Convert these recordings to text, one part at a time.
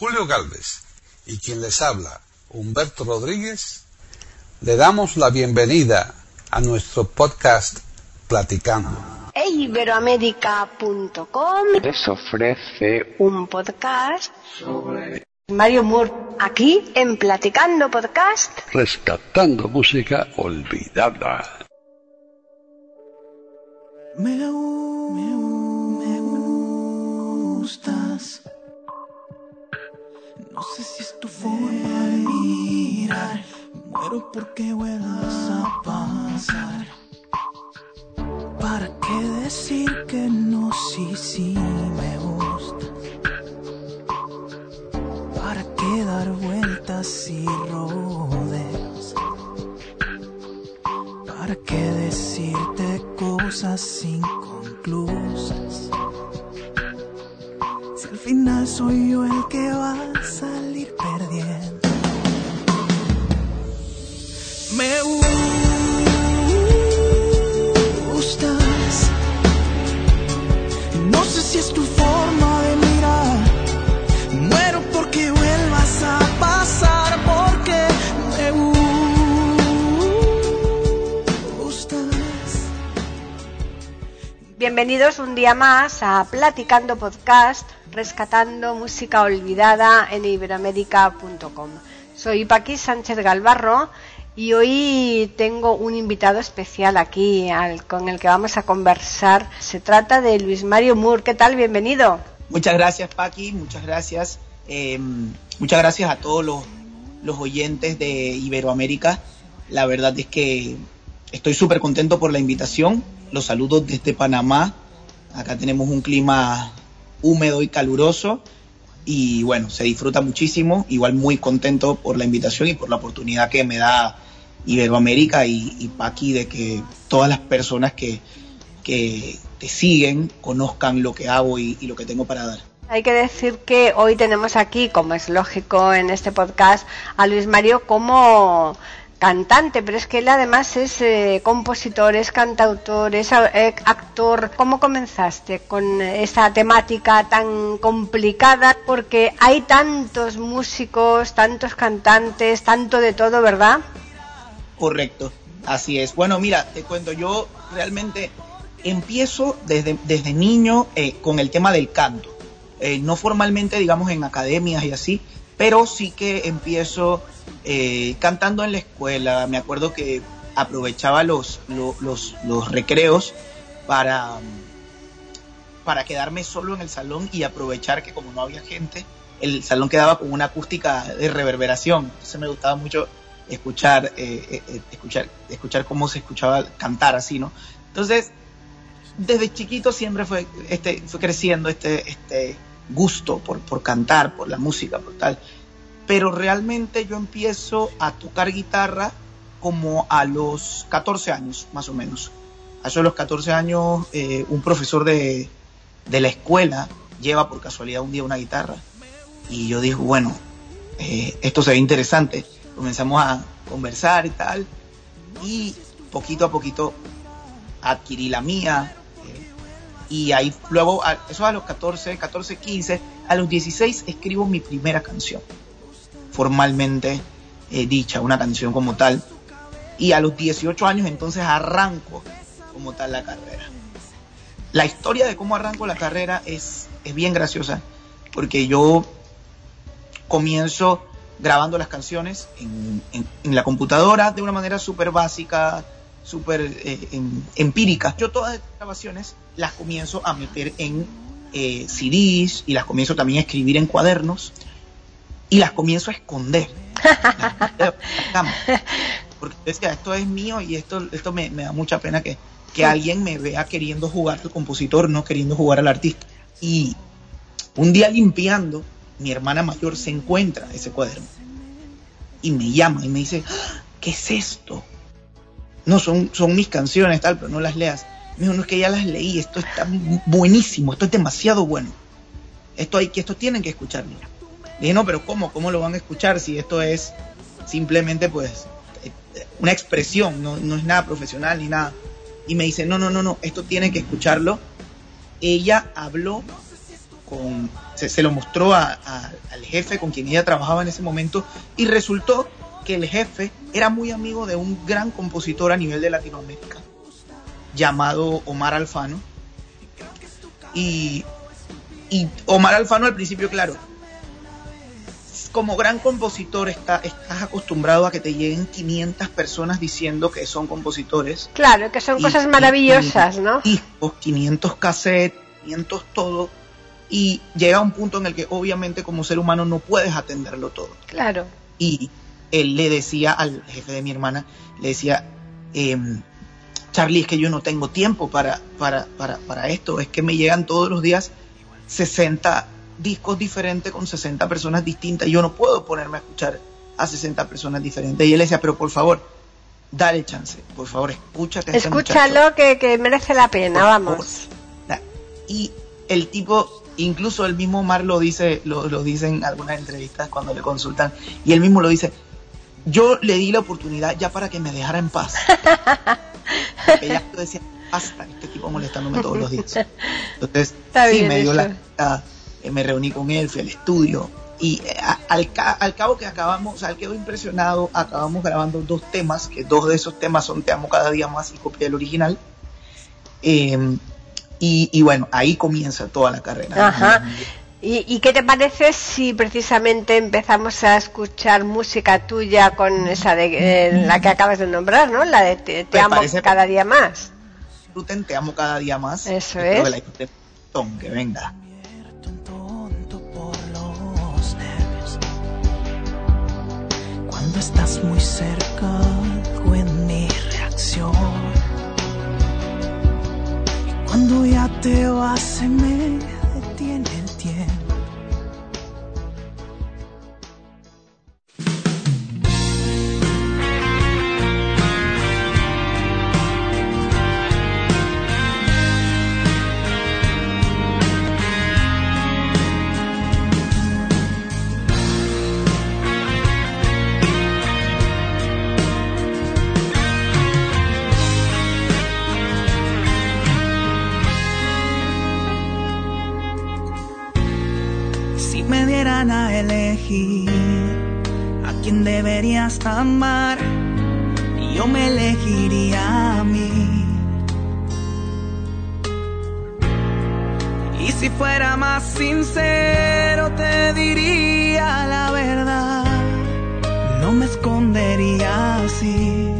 Julio Galvez y quien les habla, Humberto Rodríguez, le damos la bienvenida a nuestro podcast Platicando. Iberoamérica.com les ofrece un podcast sobre Mario Moore aquí en Platicando Podcast. Rescatando música olvidada. Me, me, me gustas. No sé si es tu forma de mirar. Muero porque vuelvas a pasar. ¿Para qué decir que no? Sí, sí, me gustas. ¿Para qué dar vueltas y rodeos? ¿Para qué decirte cosas inconclusas? Si al final soy yo el que va a salir perdiendo. Me. Bienvenidos un día más a Platicando Podcast, rescatando música olvidada en iberoamérica.com. Soy Paqui Sánchez Galvarro y hoy tengo un invitado especial aquí al- con el que vamos a conversar. Se trata de Luis Mario Moore. ¿Qué tal? Bienvenido. Muchas gracias, Paqui, muchas gracias. Eh, muchas gracias a todos los, los oyentes de Iberoamérica. La verdad es que estoy súper contento por la invitación. Los saludos desde Panamá. Acá tenemos un clima húmedo y caluroso. Y bueno, se disfruta muchísimo. Igual muy contento por la invitación y por la oportunidad que me da Iberoamérica y, y Paqui de que todas las personas que, que te siguen conozcan lo que hago y, y lo que tengo para dar. Hay que decir que hoy tenemos aquí, como es lógico en este podcast, a Luis Mario como cantante, pero es que él además es eh, compositor, es cantautor, es eh, actor. ¿Cómo comenzaste con esta temática tan complicada? Porque hay tantos músicos, tantos cantantes, tanto de todo, ¿verdad? Correcto, así es. Bueno, mira, te cuento, yo realmente empiezo desde, desde niño eh, con el tema del canto. No formalmente, digamos, en academias y así, pero sí que empiezo eh, cantando en la escuela. Me acuerdo que aprovechaba los, lo- los, los recreos para, para quedarme solo en el salón y aprovechar que como no había gente, el salón quedaba con una acústica de reverberación. Entonces me gustaba mucho escuchar, eh, eh, eh, escuchar, escuchar cómo se escuchaba cantar así, ¿no? Entonces, desde chiquito siempre fue, este, fue creciendo este, este gusto por, por cantar, por la música, por tal. Pero realmente yo empiezo a tocar guitarra como a los 14 años, más o menos. A eso de los 14 años, eh, un profesor de, de la escuela lleva por casualidad un día una guitarra. Y yo digo, bueno, eh, esto se ve interesante. Comenzamos a conversar y tal. Y poquito a poquito adquirí la mía. eh, y ahí luego, a- eso a los 14, 14, 15, a los 16 escribo mi primera canción. Formalmente eh, dicha, una canción como tal. Y a los 18 años entonces arranco como tal la carrera. La historia de cómo arranco la carrera es, es bien graciosa, porque yo comienzo grabando las canciones en, la computadora de una manera súper básica, súper eh, em- empírica. Yo todas estas grabaciones las comienzo a meter en eh, CDs y las comienzo también a escribir en cuadernos y las comienzo a esconder. Porque decía, esto es mío y esto, esto me, me da mucha pena que, que alguien me vea queriendo jugar al compositor, no queriendo jugar al artista. Y un día limpiando, mi hermana mayor se encuentra ese cuaderno y me llama y me dice, "Ah, ¿qué es esto? No, son, son mis canciones, tal, pero no las leas. Me dijo, no es que ya las leí, esto está bu- buenísimo, esto es demasiado bueno. Esto hay que, esto tienen que escucharlo. Dije, no, pero ¿cómo? ¿Cómo lo van a escuchar si esto es simplemente pues una expresión, no, no es nada profesional ni nada? Y me dice, no, no, no, no, esto tiene que escucharlo. Ella habló con se, se lo mostró a- al jefe con quien ella trabajaba en ese momento y resultó que el jefe era muy amigo de un gran compositor a nivel de Latinoamérica llamado Omar Alfano y, y Omar Alfano al principio claro como gran compositor está, estás acostumbrado a que te lleguen 500 personas diciendo que son compositores Claro, que son y- cosas maravillosas, ¿no? discos, 500 cassettes, 500 todo. Y llega un punto en el que obviamente como ser humano no puedes atenderlo todo. Claro. Y él le decía al jefe de mi hermana, le decía, em, Charlie, es que yo no tengo tiempo para, para, para, para esto, es que me llegan todos los días 60 discos diferentes con 60 personas distintas, yo no puedo ponerme a escuchar a 60 personas diferentes. Y él decía, pero por favor, dale chance, por favor, escúchate a este muchacho". Escúchalo que, que merece la pena, Por vamos. Y el tipo, incluso el mismo Omar lo dice, lo, lo dice en algunas entrevistas cuando le consultan, y él mismo lo dice, yo le di la oportunidad ya para que me dejara en paz. Porque ya yo decía, basta, este tipo molestándome todos los días. Entonces, Está sí, me dio la. Eh, me reuní con él, fui al estudio, y eh, a- al, ca- al cabo que acabamos, o sea, quedó impresionado, acabamos grabando dos temas, que dos de esos temas son Te amo cada día más y copia del original. Eh, y, y bueno, ahí comienza toda la carrera. Ajá. ¿Y, y qué te parece si precisamente empezamos a escuchar música tuya con esa de eh, la que acabas de nombrar, ¿no? La de Te, te amo cada día más. Te amo cada día más. Eso es. que la que venga. Cuando estás muy cerca, algo en mi reacción. Y cuando ya te vas, se me Si me dieran a elegir a quién deberías amar, yo me elegiría a mí. Y si fuera más sincero, te diría la verdad. No me escondería así.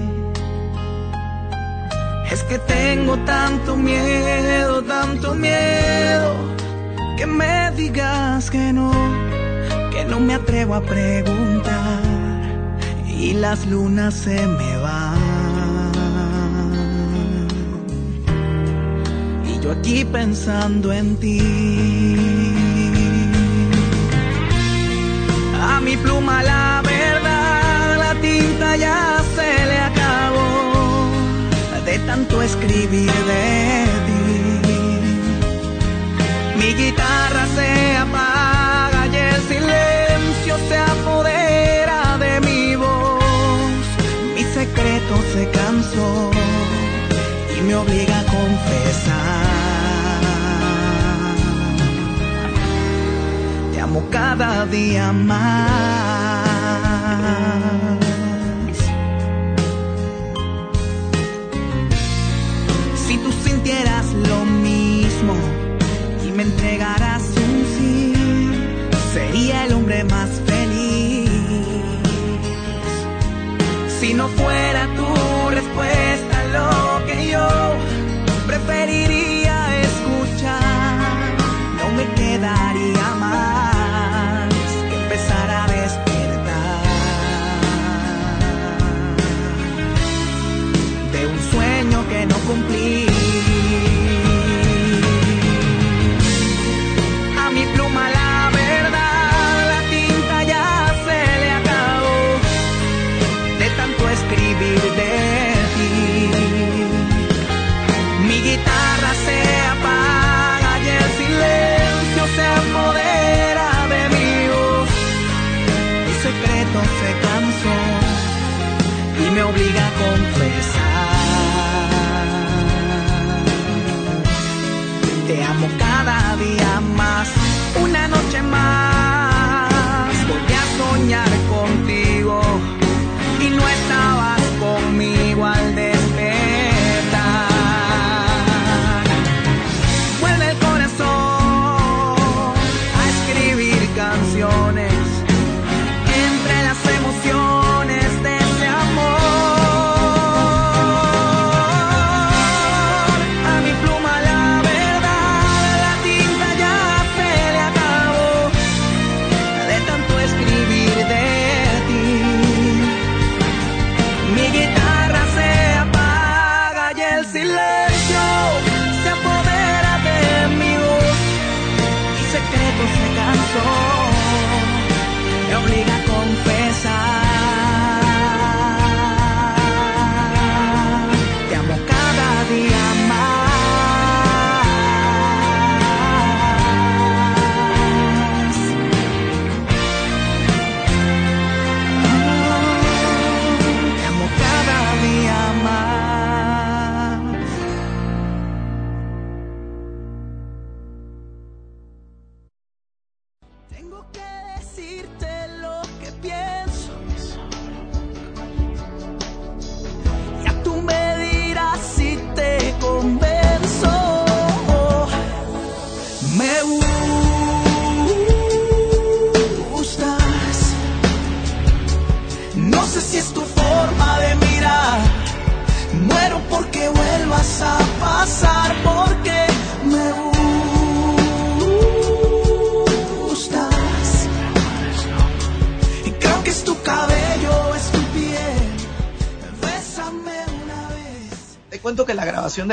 Es que tengo tanto miedo, tanto miedo que me digas que no, que no me atrevo a preguntar y las lunas se me van. Y yo aquí pensando en ti. A mi pluma la verdad, la tinta ya se le acabó de tanto escribir de se apaga y el silencio se apodera de mi voz. Mi secreto se cansó y me obliga a confesar. Te amo cada día más. El hombre más feliz. Si no fuera tu respuesta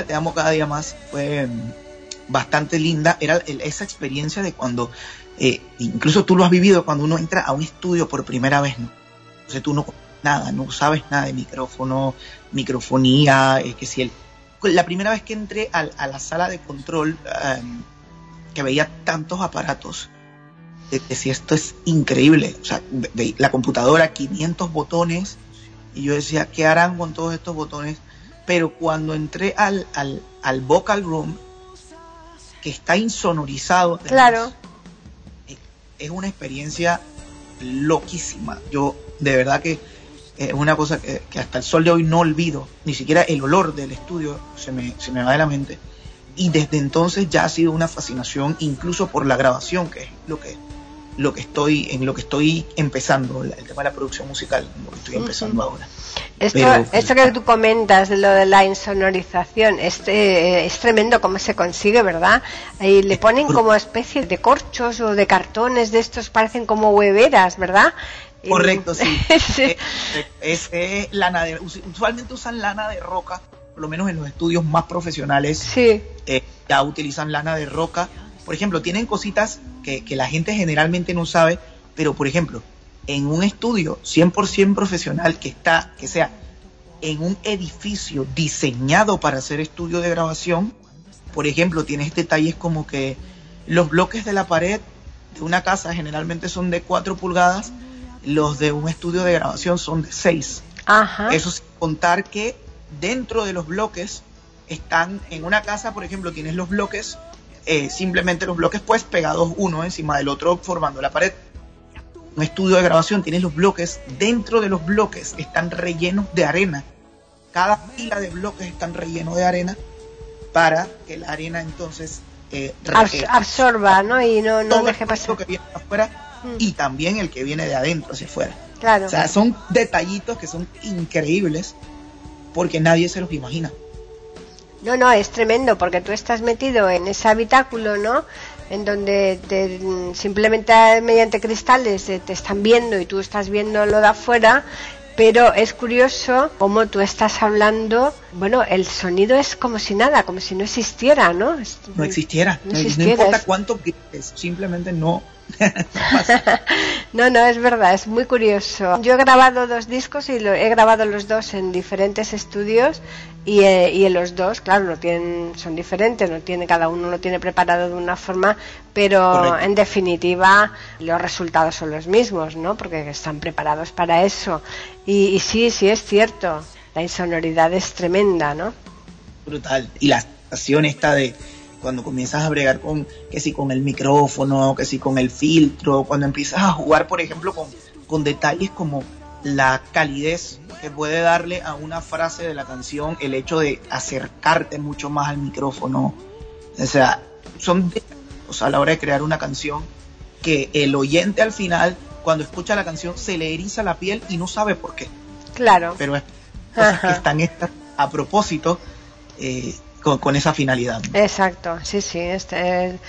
de Te Amo Cada Día Más fue mm, bastante linda. Era esa experiencia de cuando, eh, incluso tú lo has vivido, cuando uno entra a un estudio por primera vez, ¿no? Entonces tú no nada, no sabes nada de micrófono, microfonía, eh, que si el... La primera vez que entré al- a, la sala de control, em, que veía tantos aparatos, de- decía, esto es increíble. O sea, ve- la computadora, 500 botones, y yo decía, ¿qué harán con todos estos botones? Pero cuando entré al, al, al vocal room, que está insonorizado, además, Claro. es una experiencia loquísima. Yo, de verdad que es una cosa que, que hasta el sol de hoy no olvido. Ni siquiera el olor del estudio se me, se me va de la mente. Y desde entonces ya ha sido una fascinación, incluso por la grabación, que es lo que, lo que estoy, en lo que estoy empezando, el, tema de la producción musical, en lo que estoy empezando ahora. Esto, Pero- esto que tú comentas lo de la insonorización, este, es tremendo cómo se consigue, ¿verdad? Ahí le ponen como especie de corchos o de cartones de estos, parecen como hueveras, ¿verdad? Y- Correcto, sí. Sí. Eh, Es, es lana de, us- usualmente usan lana de roca, por lo menos en los estudios más profesionales Sí, eh, ya utilizan lana de roca. Por ejemplo, tienen cositas que, que la gente generalmente no sabe, pero por ejemplo, en un estudio 100% profesional que está, que sea en un edificio diseñado para hacer estudio de grabación, por ejemplo, tienes detalles como que los bloques de la pared de una casa generalmente son de 4 pulgadas, los de un estudio de grabación son de 6. ajá. Eso sin contar que dentro de los bloques están en una casa, por ejemplo, tienes los bloques, eh, simplemente los bloques pues pegados uno encima del otro formando la pared. Un estudio de grabación tienes los bloques, dentro de los bloques están rellenos de arena. Cada fila de bloques están rellenos de arena para que la arena entonces eh, absorba, ¿no? Y no, no deje pasar. que viene de afuera Mm. y también el que viene de adentro hacia afuera. Claro. O sea, son detallitos que son increíbles porque nadie se los imagina. No, no, es tremendo porque tú estás metido en ese habitáculo, ¿no? En donde te- simplemente mediante cristales te están viendo y tú estás viendo lo de afuera, pero es curioso cómo tú estás hablando, bueno, el sonido es como si nada, como si no existiera, ¿no? No existiera. No No, no existiera, importa cuánto grites, simplemente no. No, no, es verdad, es muy curioso. Yo he grabado dos discos y lo, he grabado los dos en diferentes estudios y, eh, y en los dos, claro, no tienen, son diferentes, no tiene, cada uno lo tiene preparado de una forma, pero Correcto. en definitiva los resultados son los mismos, ¿no? Porque están preparados para eso. Y, y sí, sí es cierto, la insonoridad es tremenda, ¿no? Brutal. Y la sensación esta de cuando comienzas a bregar con, que si con el micrófono, que si con el filtro, cuando empiezas a jugar, por ejemplo, con, con detalles como la calidez que puede darle a una frase de la canción, el hecho de acercarte mucho más al micrófono. O sea, son detalles a la hora de crear una canción que el oyente al final, cuando escucha la canción, se le eriza la piel y no sabe por qué. Claro. Pero es cosas que están hechas a propósito eh, con, con esa finalidad. Exacto, sí, sí. Este,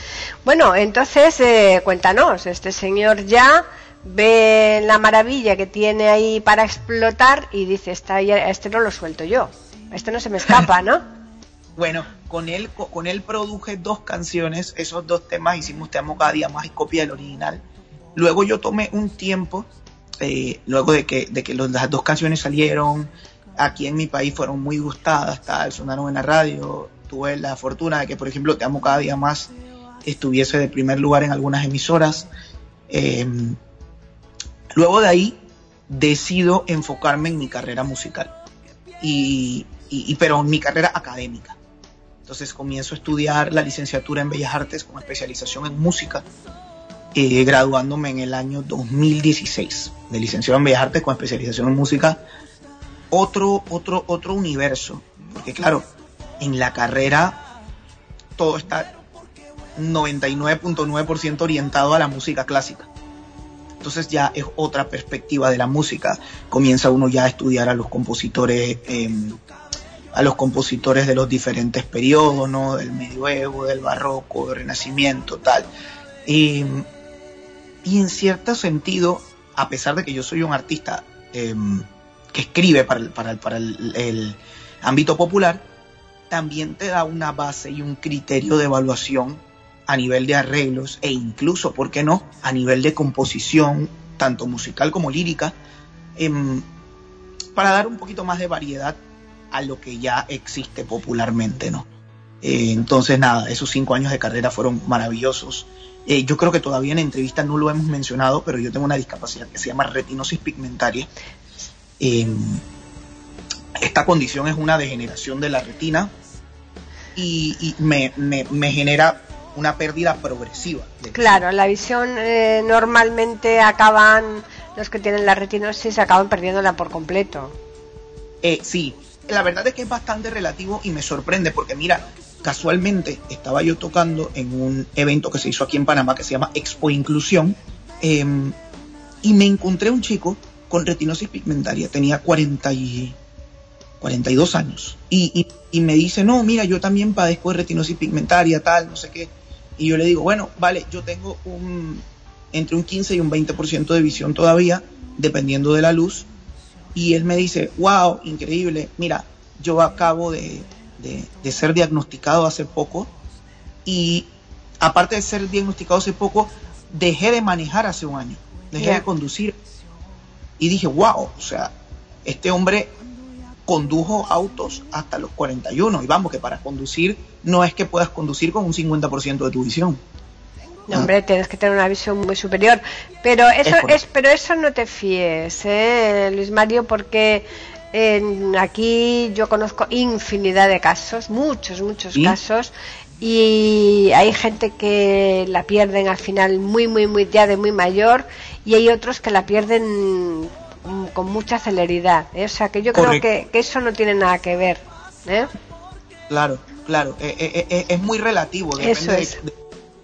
bueno, entonces eh, cuéntanos, este señor ya ve la maravilla que tiene ahí para explotar y dice, "Esta este no lo suelto yo, este no se me escapa, ¿no? Bueno, con él, co- con él produje dos canciones, esos dos temas hicimos Te amo cada día más y copia del original. Luego yo tomé un tiempo, eh, luego de que, de que los- las dos canciones salieron, aquí en mi país fueron muy gustadas, tal, sonaron en la radio, tuve la fortuna de que, por ejemplo, Te amo cada día más estuviese de primer lugar en algunas emisoras. Eh, luego de ahí decido enfocarme en mi carrera musical, y, pero en mi carrera académica. Entonces comienzo a estudiar la licenciatura en Bellas Artes con especialización en música. eh, graduándome en el año 2016 de licenciado en Bellas Artes con especialización en música. Otro, otro, otro universo, porque claro, en la carrera todo está 99.9% orientado a la música clásica. Entonces ya es otra perspectiva de la música. Comienza uno ya a estudiar a los compositores, eh, a los compositores de los diferentes periodos, ¿no? Del medioevo, del barroco, del renacimiento, tal. Y, y en cierto sentido, a pesar de que yo soy un artista eh, escribe para, el, para, el, para el, ámbito popular, también te da una base y un criterio de evaluación a nivel de arreglos e incluso, ¿por qué no?, a nivel de composición, tanto musical como lírica, eh, para dar un poquito más de variedad a lo que ya existe popularmente, ¿no? Eh, entonces, nada, esos cinco años de carrera fueron maravillosos. Eh, yo creo que todavía en entrevista no lo hemos mencionado, pero yo tengo una discapacidad que se llama retinosis pigmentaria. Eh, esta condición es una degeneración de la retina y, y me, me, me, genera una pérdida progresiva. claro, la visión eh, normalmente acaban, los que tienen la retinosis acaban perdiéndola por completo. Eh, sí, la verdad es que es bastante relativo y me sorprende porque mira, casualmente estaba yo tocando en un evento que se hizo aquí en Panamá que se llama Expo Inclusión eh, y me encontré un chico con retinosis pigmentaria, tenía 40 y 42 años y, y, y, me dice, no, mira, yo también padezco de retinosis pigmentaria, tal, no sé qué. Y yo le digo, bueno, vale, yo tengo un entre un 15 y un 20% de visión todavía, dependiendo de la luz. Y él me dice, wow, increíble, mira, yo acabo de, de, de ser diagnosticado hace poco y aparte de ser diagnosticado hace poco, dejé de manejar hace un año, dejé yeah. de conducir. Y dije, wow, o sea, este hombre condujo autos hasta los 41. Y vamos, que para conducir no es que puedas conducir con un 50% de tu visión. No, hombre, tienes que tener una visión muy superior. Pero eso, es, es pero eso no te fíes, ¿eh, Luis Mario, porque en, aquí yo conozco infinidad de casos, muchos, muchos ¿Sí? casos, y hay gente que la pierden al final muy, muy, muy ya de muy mayor, y hay otros que la pierden con mucha celeridad. ¿eh? O sea, que yo Correcto. creo que, que, eso no tiene nada que ver. ¿eh? Claro, claro. Eh, eh es muy relativo. Depende es.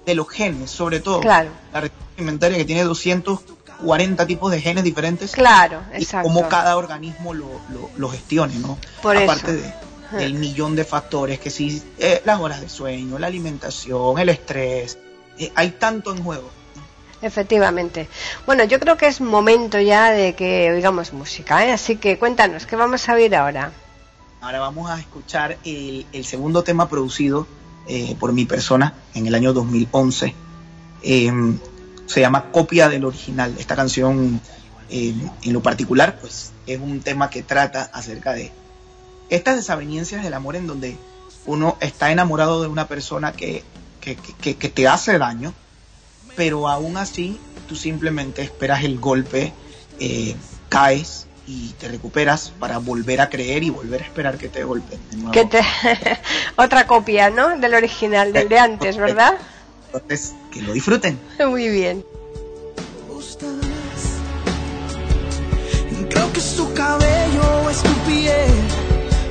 de, los genes, sobre todo. Claro. La red alimentaria que tiene 240 tipos de genes diferentes. Claro, exacto. Y cómo cada organismo lo, lo, lo gestione, ¿no? Por Aparte eso. De, del millón de factores que sí, eh, las horas de sueño, la alimentación, el estrés. Eh, hay tanto en juego. Efectivamente. Bueno, yo creo que es momento ya de que oigamos música, ¿eh? así que cuéntanos, ¿qué vamos a oír ahora? Ahora vamos a escuchar el, el segundo tema producido por mi persona en el año 2011. Eh, se llama Copia del Original. Esta canción, eh, en lo particular, pues es un tema que trata acerca de estas desavenencias del amor en donde uno está enamorado de una persona que, que, que, que te hace daño, pero aún así tú simplemente esperas el golpe, eh, caes y te recuperas para volver a creer y volver a esperar que te golpeen. Que te... Otra copia, ¿no? Del original, del de antes, ¿verdad? Entonces, que lo disfruten. Muy bien. Creo que es tu cabello es tu piel.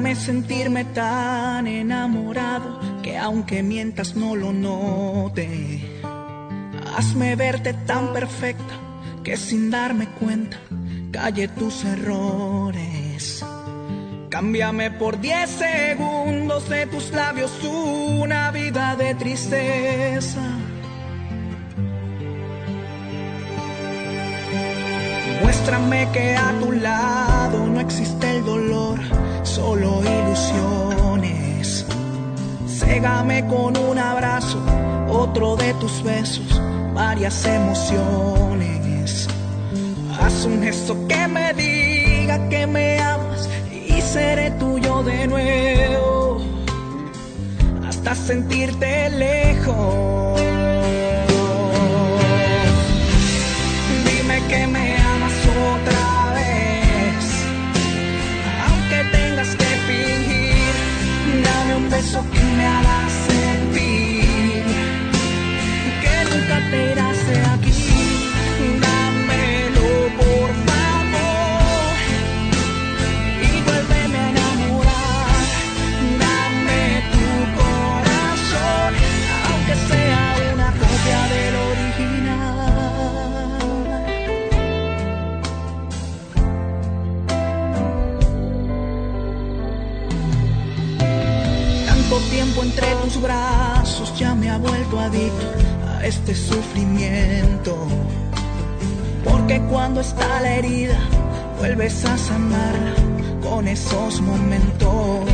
Déjame sentirme tan enamorado que aunque mientas no lo note. Hazme verte tan perfecta que sin darme cuenta calle tus errores. Cámbiame por 10 segundos de tus labios una vida de tristeza. Muéstrame que a tu lado no existe solo ilusiones. Ségame con un abrazo otro de tus besos, varias emociones. Haz un gesto que me diga que me amas y seré tuyo de nuevo hasta sentirte lejos. Dime que me beso que me haga sentir que nunca te irás de aquí. Entre tus brazos ya me ha vuelto adicto a este sufrimiento. Porque cuando está la herida, vuelves a sanarla con esos momentos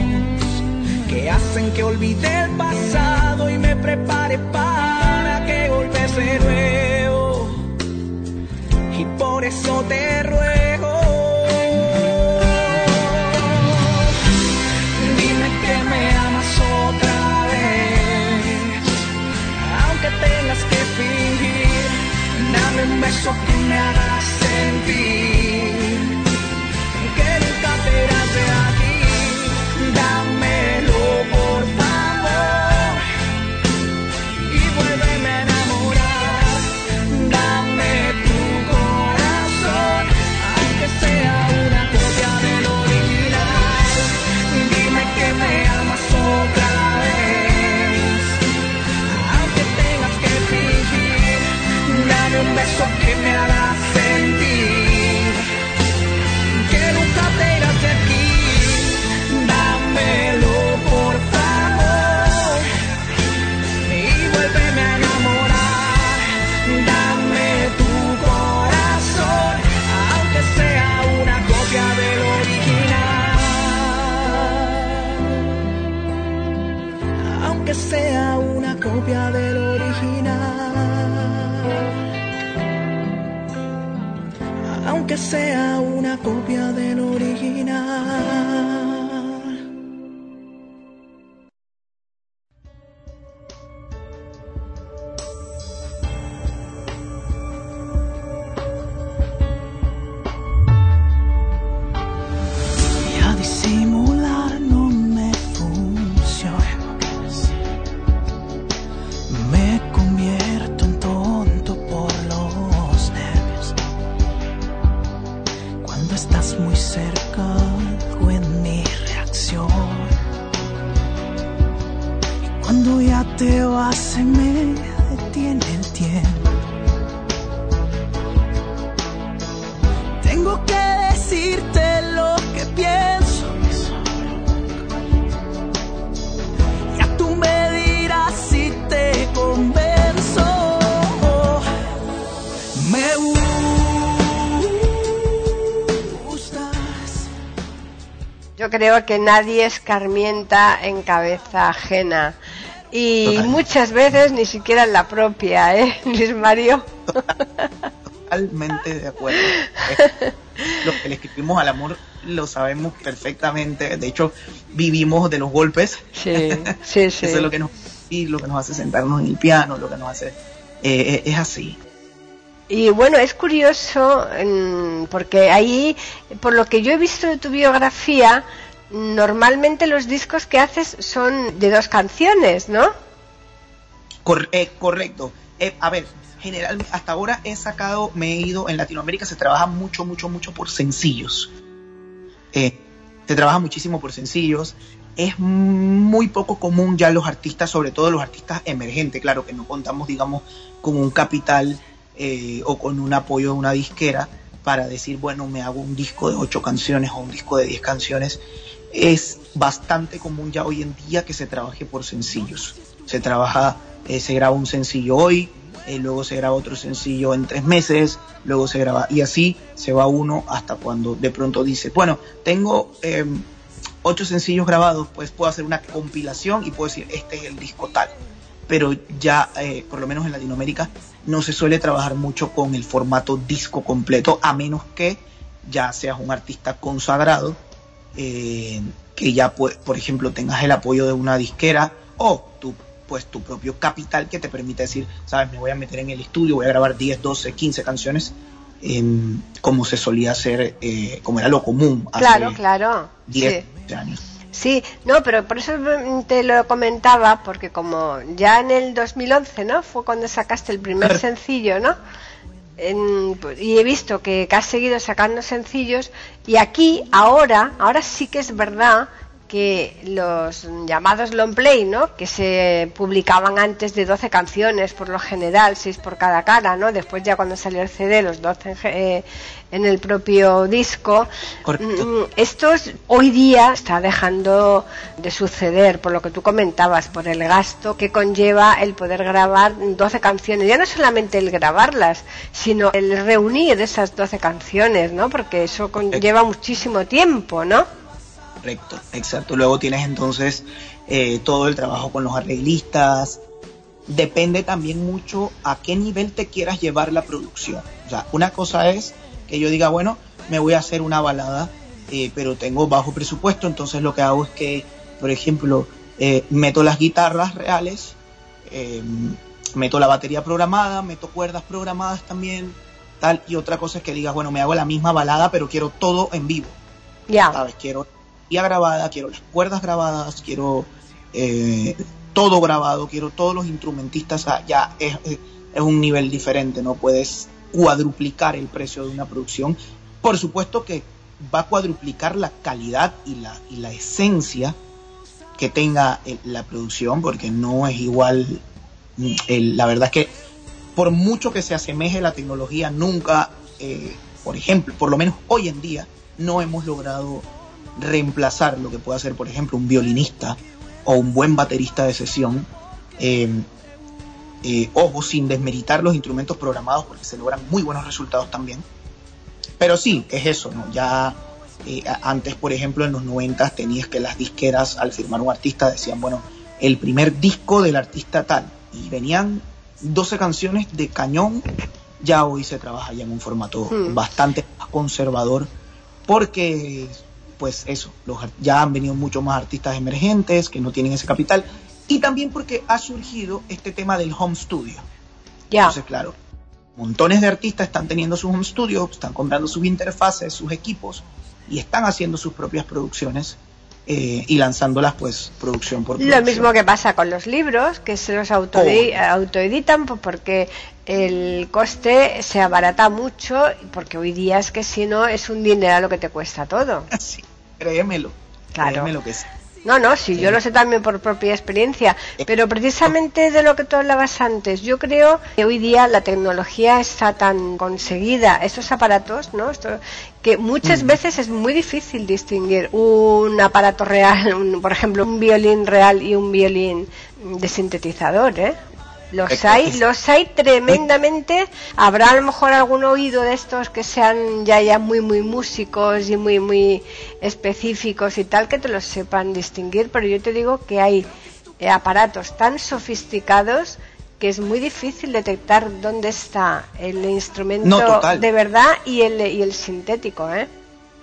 que hacen que olvide el pasado y me prepare para que golpes de nuevo. Y por eso te ruego. Un beso que me haga sentir que nunca te irás de aquí. Creo que nadie escarmienta en cabeza ajena. Y muchas veces ni siquiera en la propia, ¿eh, Luis Mario? Totalmente de acuerdo. Eh, Lo que le escribimos al amor lo sabemos perfectamente. De hecho, vivimos de los golpes. Sí, sí, sí. Eso es lo que nos y lo que nos hace sentarnos en el piano, lo que nos hace eh, es así. Y bueno, es curioso mm, porque ahí, por lo que yo he visto de tu biografía, normalmente los discos que haces son de dos canciones, ¿no? Eh, correcto. Eh, a ver, generalmente hasta ahora he sacado, me he ido en Latinoamérica se trabaja mucho, mucho, mucho por sencillos. Eh, se trabaja muchísimo por sencillos. Es muy poco común ya los artistas, sobre todo los artistas emergentes, claro que no contamos, digamos, con un capital eh, o con un apoyo de una disquera para decir, bueno, me hago un disco de ocho canciones o un disco de diez canciones. Es bastante común ya hoy en día que se trabaje por sencillos. Se trabaja, eh, se graba un sencillo hoy, eh, luego se graba otro sencillo en tres meses, luego se graba y así se va uno hasta cuando de pronto dice, bueno, tengo eh, ocho sencillos grabados, pues puedo hacer una compilación y puedo decir, este es el disco tal. pero ya, eh, por lo menos en Latinoamérica, no se suele trabajar mucho con el formato disco completo, a menos que ya seas un artista consagrado, eh, que ya, por ejemplo, tengas el apoyo de una disquera o tu, pues, tu propio capital que te permita decir, sabes, me voy a meter en el estudio, voy a grabar 10, 12, 15 canciones, como se solía hacer, eh, como era lo común hace claro, claro. 10 años. Sí, no, pero por eso te lo comentaba, porque como ya en el 2011, ¿no? Fue cuando sacaste el primer sencillo, ¿no? Y he visto que, que, has seguido sacando sencillos y aquí ahora ahora sí que es verdad que los llamados long play, ¿no? que se publicaban antes de 12 canciones por lo general, 6 por cada cara, ¿no? después ya cuando salió el CD, los 12 en, eh, en el propio disco, mm, esto hoy día está dejando de suceder, por lo que tú comentabas, por el gasto que conlleva el poder grabar 12 canciones, ya no solamente el grabarlas, sino el reunir esas 12 canciones, ¿no? porque eso conlleva muchísimo tiempo, ¿no? Correcto, exacto. Luego tienes entonces eh, todo el trabajo con los arreglistas. Depende también mucho a qué nivel te quieras llevar la producción. O sea, una cosa es que yo diga, bueno, me voy a hacer una balada, eh, pero tengo bajo presupuesto, entonces lo que hago es que, por ejemplo, eh, meto las guitarras reales, meto la batería programada, meto cuerdas programadas también, tal, y otra cosa es que digas, bueno, me hago la misma balada, pero quiero todo en vivo. Ya. ¿Sabes? Quiero grabada, quiero las cuerdas grabadas, quiero eh, todo grabado, quiero todos los instrumentistas, ya es, es, un nivel diferente, no puedes cuadruplicar el precio de una producción. Por supuesto que va a cuadruplicar la calidad y la, y la esencia que tenga la producción, porque no es igual, la verdad es que por mucho que se asemeje la tecnología, nunca, eh, por ejemplo, por lo menos hoy en día, no hemos logrado reemplazar lo que puede hacer, por ejemplo, un violinista o un buen baterista de sesión. Eh, eh, ojo, sin desmeritar los instrumentos programados porque se logran muy buenos resultados también. Pero sí, es eso, ¿no? Ya eh, antes, por ejemplo, en los 90 tenías que las disqueras al firmar un artista decían, bueno, el primer disco del artista tal. Y venían 12 canciones de cañón. Ya hoy se trabaja ya en un formato hmm. bastante conservador porque pues eso, los, ya han venido muchos más artistas emergentes que no tienen ese capital y también porque ha surgido este tema del home studio. Ya. Entonces, claro, montones de artistas están teniendo sus home studios, están comprando sus interfaces, sus equipos y están haciendo sus propias producciones eh, y lanzándolas pues producción por producción. Lo mismo que pasa con los libros, que se los auto autoeditan pues, porque el coste se abarata mucho, porque hoy día es que si no es un dinero lo que te cuesta todo. Sí, créemelo. Claro. Créemelo que sí. No, no, sí, yo lo sé también por propia experiencia, pero precisamente de lo que tú hablabas antes, yo creo que hoy día la tecnología está tan conseguida, estos aparatos, ¿no? que muchas mm. veces es muy difícil distinguir un aparato real, por ejemplo, un violín real y un violín de sintetizador, ¿eh? Los hay, los hay tremendamente. Habrá a lo mejor algún oído de estos que sean ya ya muy muy músicos y muy muy específicos y tal que te los sepan distinguir, pero yo te digo que hay eh, aparatos tan sofisticados que es muy difícil detectar dónde está el instrumento de verdad y el y el sintético, ¿eh?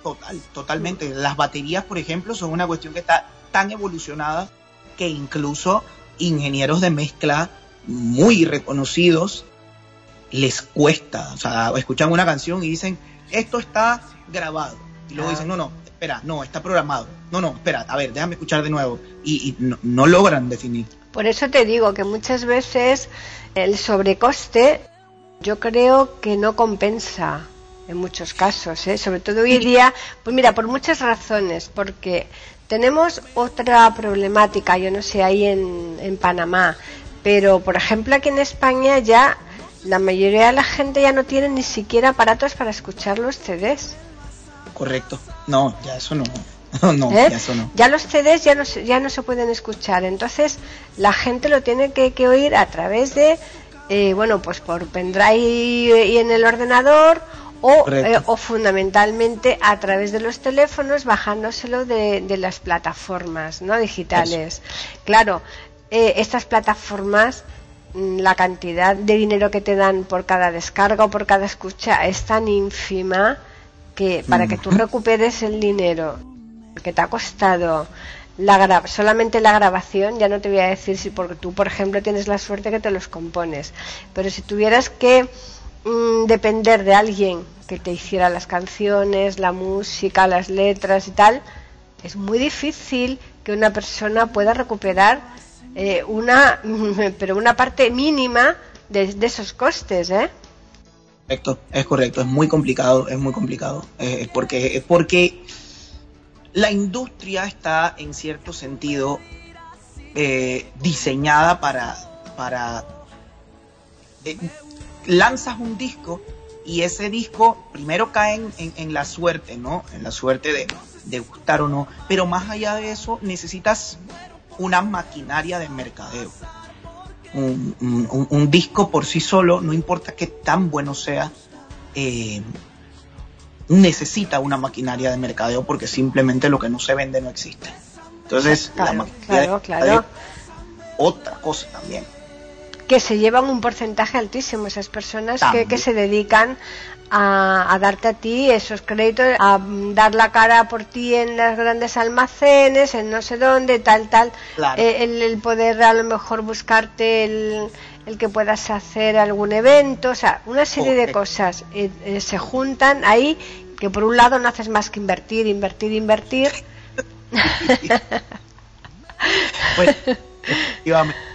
Total, totalmente. Las baterías, por ejemplo, son una cuestión que está tan evolucionada que incluso ingenieros de mezcla muy reconocidos les cuesta. O sea, escuchan una canción y dicen, esto está grabado. Y luego dicen, no, no, espera, no, está programado. No, no, espera, a ver, déjame escuchar de nuevo. Y, no, logran definir. Por eso te digo que muchas veces el sobrecoste yo creo que no compensa en muchos casos, ¿eh? sobre todo hoy día, pues mira, por muchas razones, porque tenemos otra problemática, yo no sé, ahí en, en Panamá, pero, por ejemplo, aquí en España ya la mayoría de la gente ya no tiene ni siquiera aparatos para escuchar los CDs. Correcto. No, ya eso no. No, ¿Eh? ya eso no. Ya los CDs ya no, ya no se pueden escuchar. Entonces, la gente lo tiene que, oír a través de, eh, bueno, pues por pendrive y en el ordenador o, eh, o, fundamentalmente a través de los teléfonos bajándoselo de, de las plataformas no digitales claro eh, estas plataformas mm, la cantidad de dinero que te dan por cada descarga o por cada escucha es tan ínfima que para que tú recuperes el dinero que te ha costado la solamente la grabación, ya no te voy a decir si porque tú, por ejemplo, tienes la suerte que te los compones, pero si tuvieras que mm, depender de alguien que te hiciera las canciones, la música, las letras y tal, es muy difícil que una persona pueda recuperar eh, una, pero una parte mínima de, esos costes, ¿eh? Correcto, es correcto, es muy complicado, es muy complicado, eh, porque, porque la industria está en cierto sentido eh, diseñada para, para eh, lanzas un disco y ese disco primero cae en, la suerte, ¿no? En la suerte de, gustar o no. Pero más allá de eso, necesitas una maquinaria de mercadeo. Un, disco por sí solo, no importa qué tan bueno sea, eh, necesita una maquinaria de mercadeo porque simplemente lo que no se vende no existe. Entonces, la maquinaria claro, otra cosa también. Que se llevan un porcentaje altísimo esas personas que, se dedican a, darte a ti esos créditos, a dar la cara por ti en los grandes almacenes, en no sé dónde, tal, tal. Eh, el, poder a lo mejor buscarte el, el que puedas hacer algún evento, o sea, una serie de cosas eh, eh, se juntan ahí que por un lado no haces más que invertir, invertir, invertir. pues,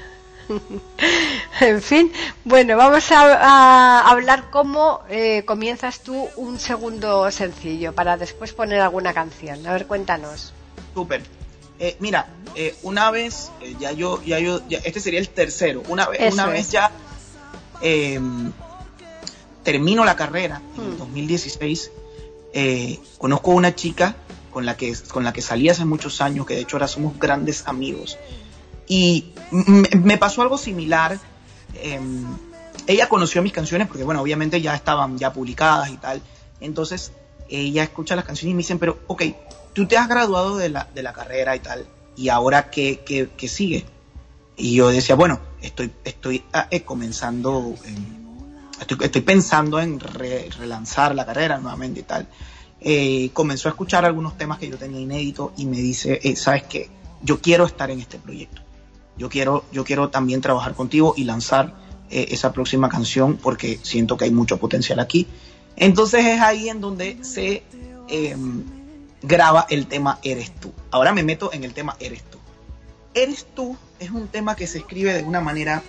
en fin, bueno, vamos a, hablar cómo eh, comienzas tú un segundo sencillo para después poner alguna canción. A ver, cuéntanos. Súper. Eh, mira, eh, una vez, eh, ya yo, ya yo, este sería el tercero, una vez, una vez ya em, termino la carrera en 2016, hmm. conozco a una chica con la que con la que salí hace muchos años, que de hecho ahora somos grandes amigos, y me pasó algo similar. Em, ella conoció mis canciones porque, bueno, obviamente ya estaban ya publicadas y tal. Entonces, ella escucha las canciones y me dicen, pero, ok, tú te has graduado de la, de la carrera y tal, y ahora qué, qué, sigue? Y yo decía, bueno, estoy, estoy ah, eh, comenzando, estoy, pensando en relanzar la carrera nuevamente y tal. Eh, comenzó a escuchar algunos temas que yo tenía inédito y me dice, eh, ¿sabes qué? Yo quiero estar en este proyecto. Yo quiero, yo quiero también trabajar contigo y lanzar esa próxima canción porque siento que hay mucho potencial aquí. Entonces es ahí en donde se em, graba el tema Eres tú. Ahora me meto en el tema Eres tú. Eres tú es un tema que se escribe de una manera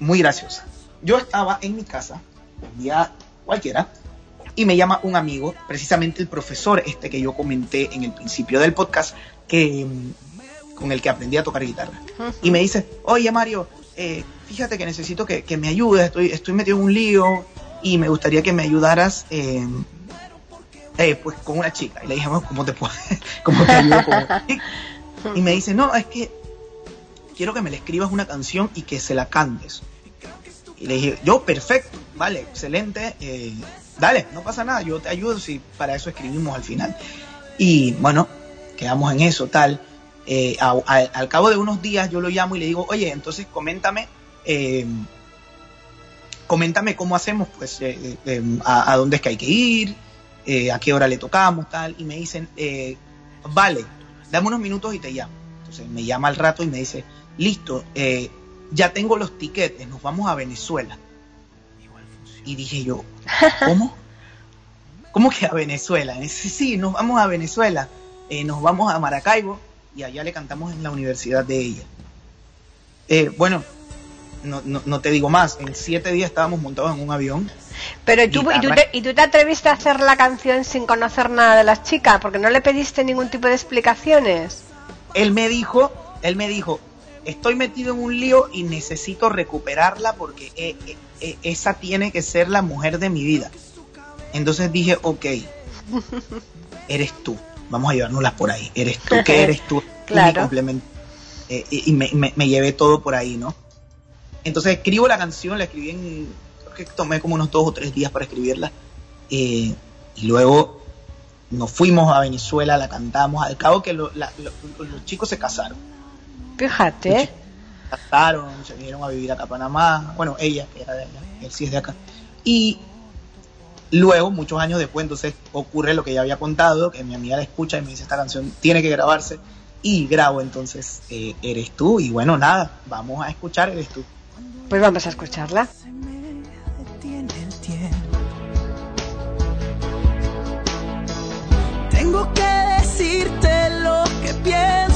muy graciosa. Yo estaba en mi casa, un día cualquiera, y me llama un amigo, precisamente el profesor este que yo comenté en el principio del podcast, que, mm, con el que aprendí a tocar guitarra. Y me dice, oye Mario, eh, fíjate que necesito que, me ayudes, estoy, estoy metido en un lío y me gustaría que me ayudaras. Eh, eh, pues con una chica. Y le dijimos, ¿cómo te puedo, cómo te ayudo Y me dice, no, es que quiero que me le escribas una canción y que se la cantes. Y le dije, yo, perfecto, vale, excelente, eh, dale, no pasa nada, yo te ayudo si para eso escribimos al final. Y bueno, quedamos en eso, tal. Eh, al cabo de unos días yo lo llamo y le digo, oye, entonces coméntame, coméntame cómo hacemos, pues, a, a, dónde es que hay que ir, eh, a qué hora le tocamos, tal, y me dicen, eh, vale, dame unos minutos y te llamo. Entonces me llama al rato y me dice, listo, eh, ya tengo los tiquetes, nos vamos a Venezuela. Y dije yo, ¿cómo? ¿Cómo que a Venezuela? Sí, sí, nos vamos a Venezuela, nos vamos a Maracaibo y allá le cantamos en la universidad de ella. bueno, no, no, no, te digo más, en siete días estábamos montados en un avión pero tú, y, tú te, ¿y tú te atreviste a hacer la canción sin conocer nada de las chicas? Porque no le pediste ningún tipo de explicaciones. Él me dijo, él me dijo, estoy metido en un lío y necesito recuperarla porque eh, eh, eh, esa tiene que ser la mujer de mi vida. Entonces dije, ok, eres tú, vamos a llevárnoslas por ahí. Eres tú, que eres tú? claro. Eh, y me, me, llevé todo por ahí, ¿no? Entonces escribo la canción, la escribí en, creo que tomé como unos dos o tres días para escribirla. Eh, y luego nos fuimos a Venezuela, la cantamos, al cabo que los chicos se casaron. Fíjate. Se casaron, se vinieron a vivir acá a Panamá, bueno, ella, que era de allá, él sí es de acá. Y Luego, muchos años después, entonces ocurre lo que ya había contado, que mi amiga la escucha y me dice, esta canción tiene que grabarse. Y grabo entonces eh, Eres tú. Y bueno, nada, vamos a escuchar Eres tú. Pues vamos a escucharla. Tengo que decirte lo que pienso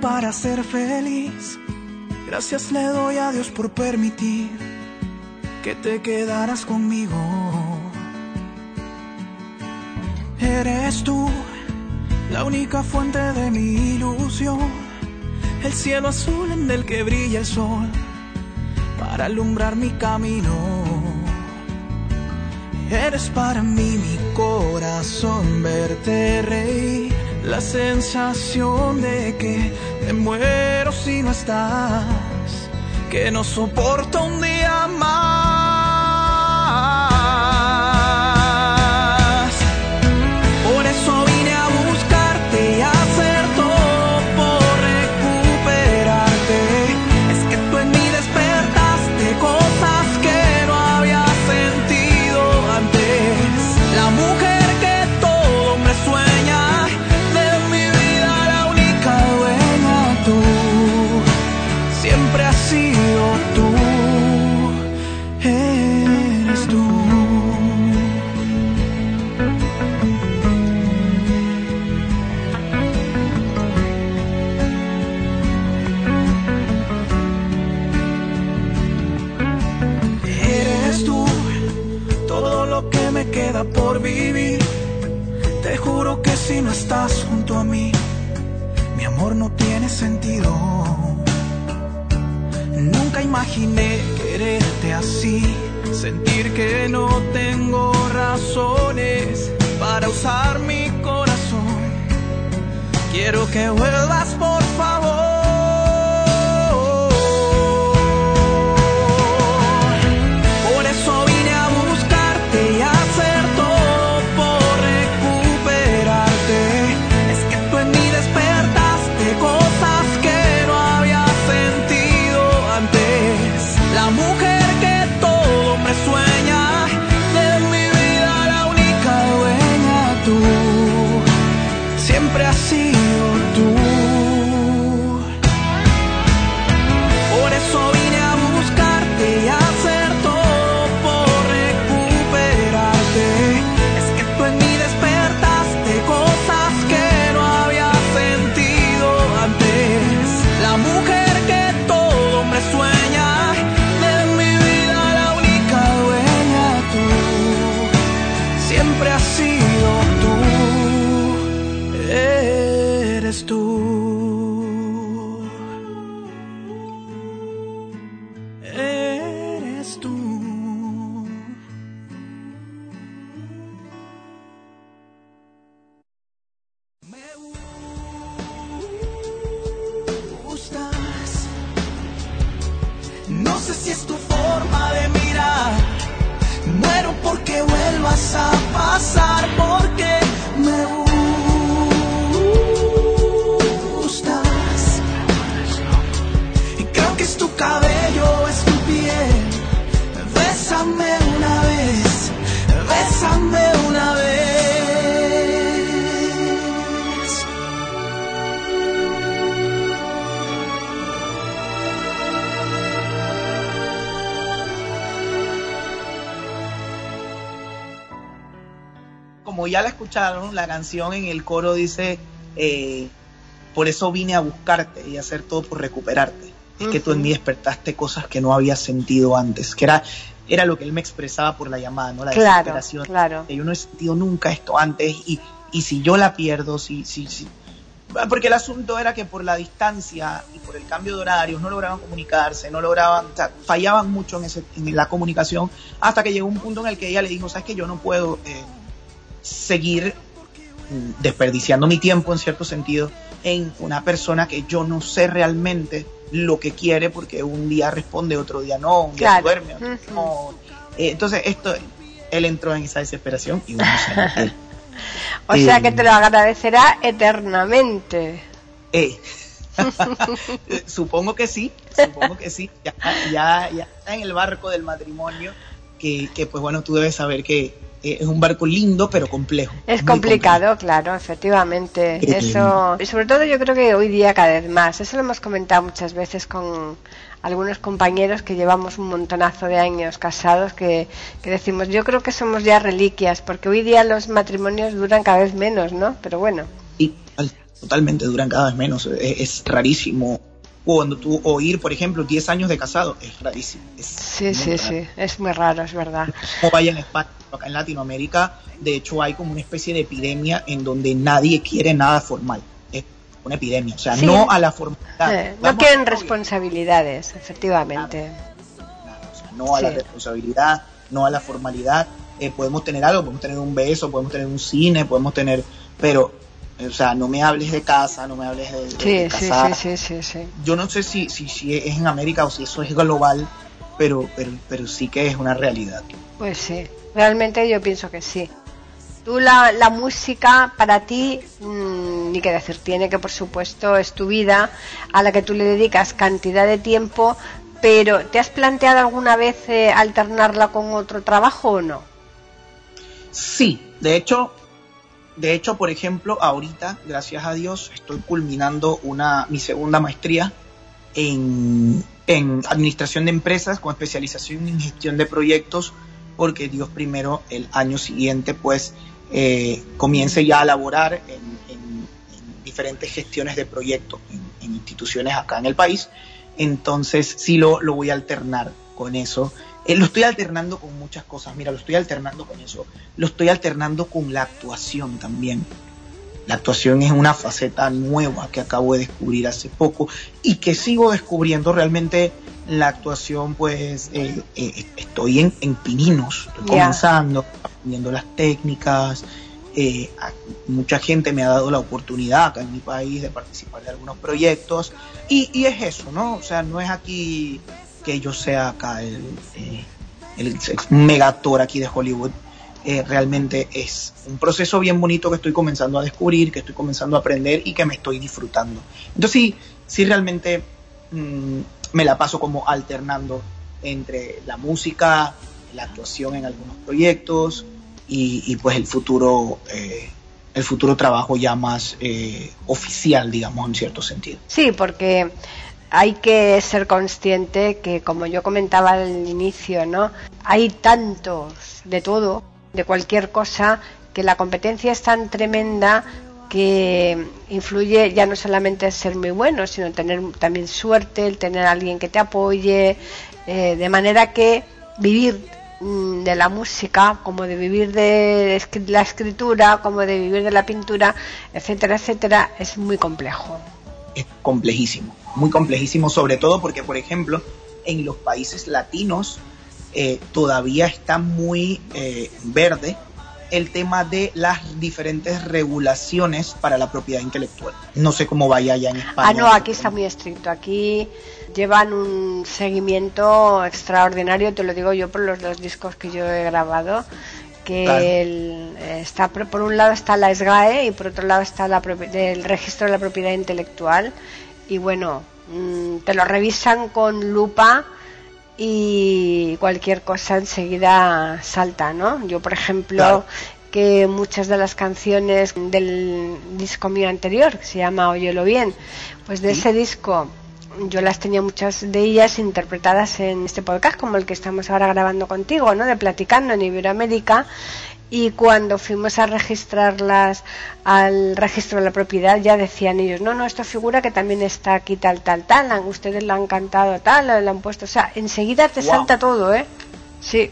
para ser feliz. Gracias le doy a Dios por permitir que te quedaras conmigo. Eres tú la única fuente de mi ilusión, el cielo azul en el que brilla el sol para alumbrar mi camino. Eres para mí mi corazón, verte reír la sensación de que me muero si no estás, que no soporto un día más. no tengo razones para usar mi corazón. Quiero que vuelvas siempre has sido tú, eres tú. la canción, en el coro dice, eh, por eso vine a buscarte y hacer todo por recuperarte. Es que tú en mí despertaste cosas que no había sentido antes, que era, era lo que él me expresaba por la llamada, ¿no? La desesperación. Claro. Yo no he sentido nunca esto antes y, y si yo la pierdo, si, si, si, ah, porque el asunto era que por la distancia y por el cambio de horarios no lograban comunicarse, no lograban, fallaban mucho en, ese, en la comunicación, hasta que llegó un punto en el que ella le dijo, sabes que yo no puedo, eh, seguir desperdiciando mi tiempo en cierto sentido en una persona que yo no sé realmente lo que quiere porque un día responde, otro día no, un día Claro. duerme, otro no. Eh, entonces esto, él entró en esa desesperación y bueno, se O sea Eh, que te lo agradecerá eternamente. Eh, supongo que sí, supongo que sí. Ya, ya, ya está en el barco del matrimonio, que, que, pues bueno, tú debes saber que eh, es un barco lindo pero complejo. Es complicado, claro, efectivamente. Eh, Eso, y sobre todo yo creo que hoy día cada vez más. Eso lo hemos comentado muchas veces con algunos compañeros que llevamos un montonazo de años casados que, que decimos, yo creo que somos ya reliquias, porque hoy día los matrimonios duran cada vez menos, ¿no? Pero bueno, Sí, total- totalmente, duran cada vez menos. Es, es rarísimo. Cuando tú oír, por ejemplo, 10 años de casado, es rarísimo. Es sí, sí, raro. sí, es muy raro, es verdad. No vaya en España, acá en Latinoamérica, de hecho hay como una especie de epidemia en donde nadie quiere nada formal. Es una epidemia, o sea, Sí. no a la formalidad. Eh, no quieren responsabilidades, efectivamente. Nada, o sea, no a la responsabilidad, no a la formalidad. Eh, podemos tener algo, podemos tener un beso, podemos tener un cine, podemos tener, pero, o sea, no me hables de casa, no me hables de, de- de Sí, sí, casar. sí, sí, sí, sí. Yo no sé si, si, si es en América o si eso es global, pero, pero, pero sí que es una realidad. Pues sí, realmente yo pienso que sí. Tú la, la música para ti, mm, ni que decir, tiene que por supuesto es tu vida a la que tú le dedicas cantidad de tiempo, pero ¿te has planteado alguna vez eh, alternarla con otro trabajo o no? Sí, de hecho, de hecho, por ejemplo, ahorita, gracias a Dios, estoy culminando una mi segunda maestría en, en administración de empresas con especialización en gestión de proyectos, porque Dios primero el año siguiente, pues, eh, comience ya a laborar en, en- en diferentes gestiones de proyectos en, en instituciones acá en el país. Entonces, sí lo, lo voy a alternar con eso. Eh, lo estoy alternando con muchas cosas. Mira, lo estoy alternando con eso. Lo estoy alternando con la actuación también. La actuación es una faceta nueva que acabo de descubrir hace poco y que sigo descubriendo realmente la actuación, pues eh, eh, estoy en, en pininos, estoy comenzando, aprendiendo las técnicas. eh, mucha gente me ha dado la oportunidad acá en mi país de participar de algunos proyectos y, y es eso, ¿no? O sea, no es aquí que yo sea acá el, eh, el megator aquí de Hollywood. Eh, realmente es un proceso bien bonito que estoy comenzando a descubrir, que estoy comenzando a aprender y que me estoy disfrutando. Entonces sí, sí realmente mm, me la paso como alternando entre la música, la actuación en algunos proyectos y, y, pues el futuro, eh, el futuro trabajo ya más eh, oficial, digamos, en cierto sentido. Sí, porque hay que ser consciente que, como yo comentaba al inicio, ¿no? Hay tantos de todo, de cualquier cosa, que la competencia es tan tremenda que influye ya no solamente en ser muy bueno, sino tener también suerte, el tener a alguien que te apoye, eh, de manera que vivir mm, de la música, como de vivir de la escritura, como de vivir de la pintura, etcétera, etcétera, es muy complejo. es complejísimo, muy complejísimo, sobre todo porque, por ejemplo, en los países latinos eh, todavía está muy eh, verde el tema de las diferentes regulaciones para la propiedad intelectual. No sé cómo vaya allá en España. Ah, no, aquí está muy estricto. Aquí llevan un seguimiento extraordinario, te lo digo yo por los dos discos que yo he grabado. Que Claro. el- está por un lado está la SGAE y por otro lado está la el registro de la propiedad intelectual. Y bueno, mm, te lo revisan con lupa y cualquier cosa enseguida salta, ¿no? Yo, por ejemplo, Claro. que muchas de las canciones del disco mío anterior, que se llama Óyelo Bien, pues de ese disco yo las tenía muchas de ellas interpretadas en este podcast, como el que estamos ahora grabando contigo, ¿no? De Platicando en Iberoamérica. Y cuando fuimos a registrarlas al registro de la propiedad, ya decían ellos, no, no, esto figura que también está aquí tal, tal, tal, han- ustedes la han cantado tal, la han puesto, o sea, enseguida te Wow. salta todo, ¿eh? Sí.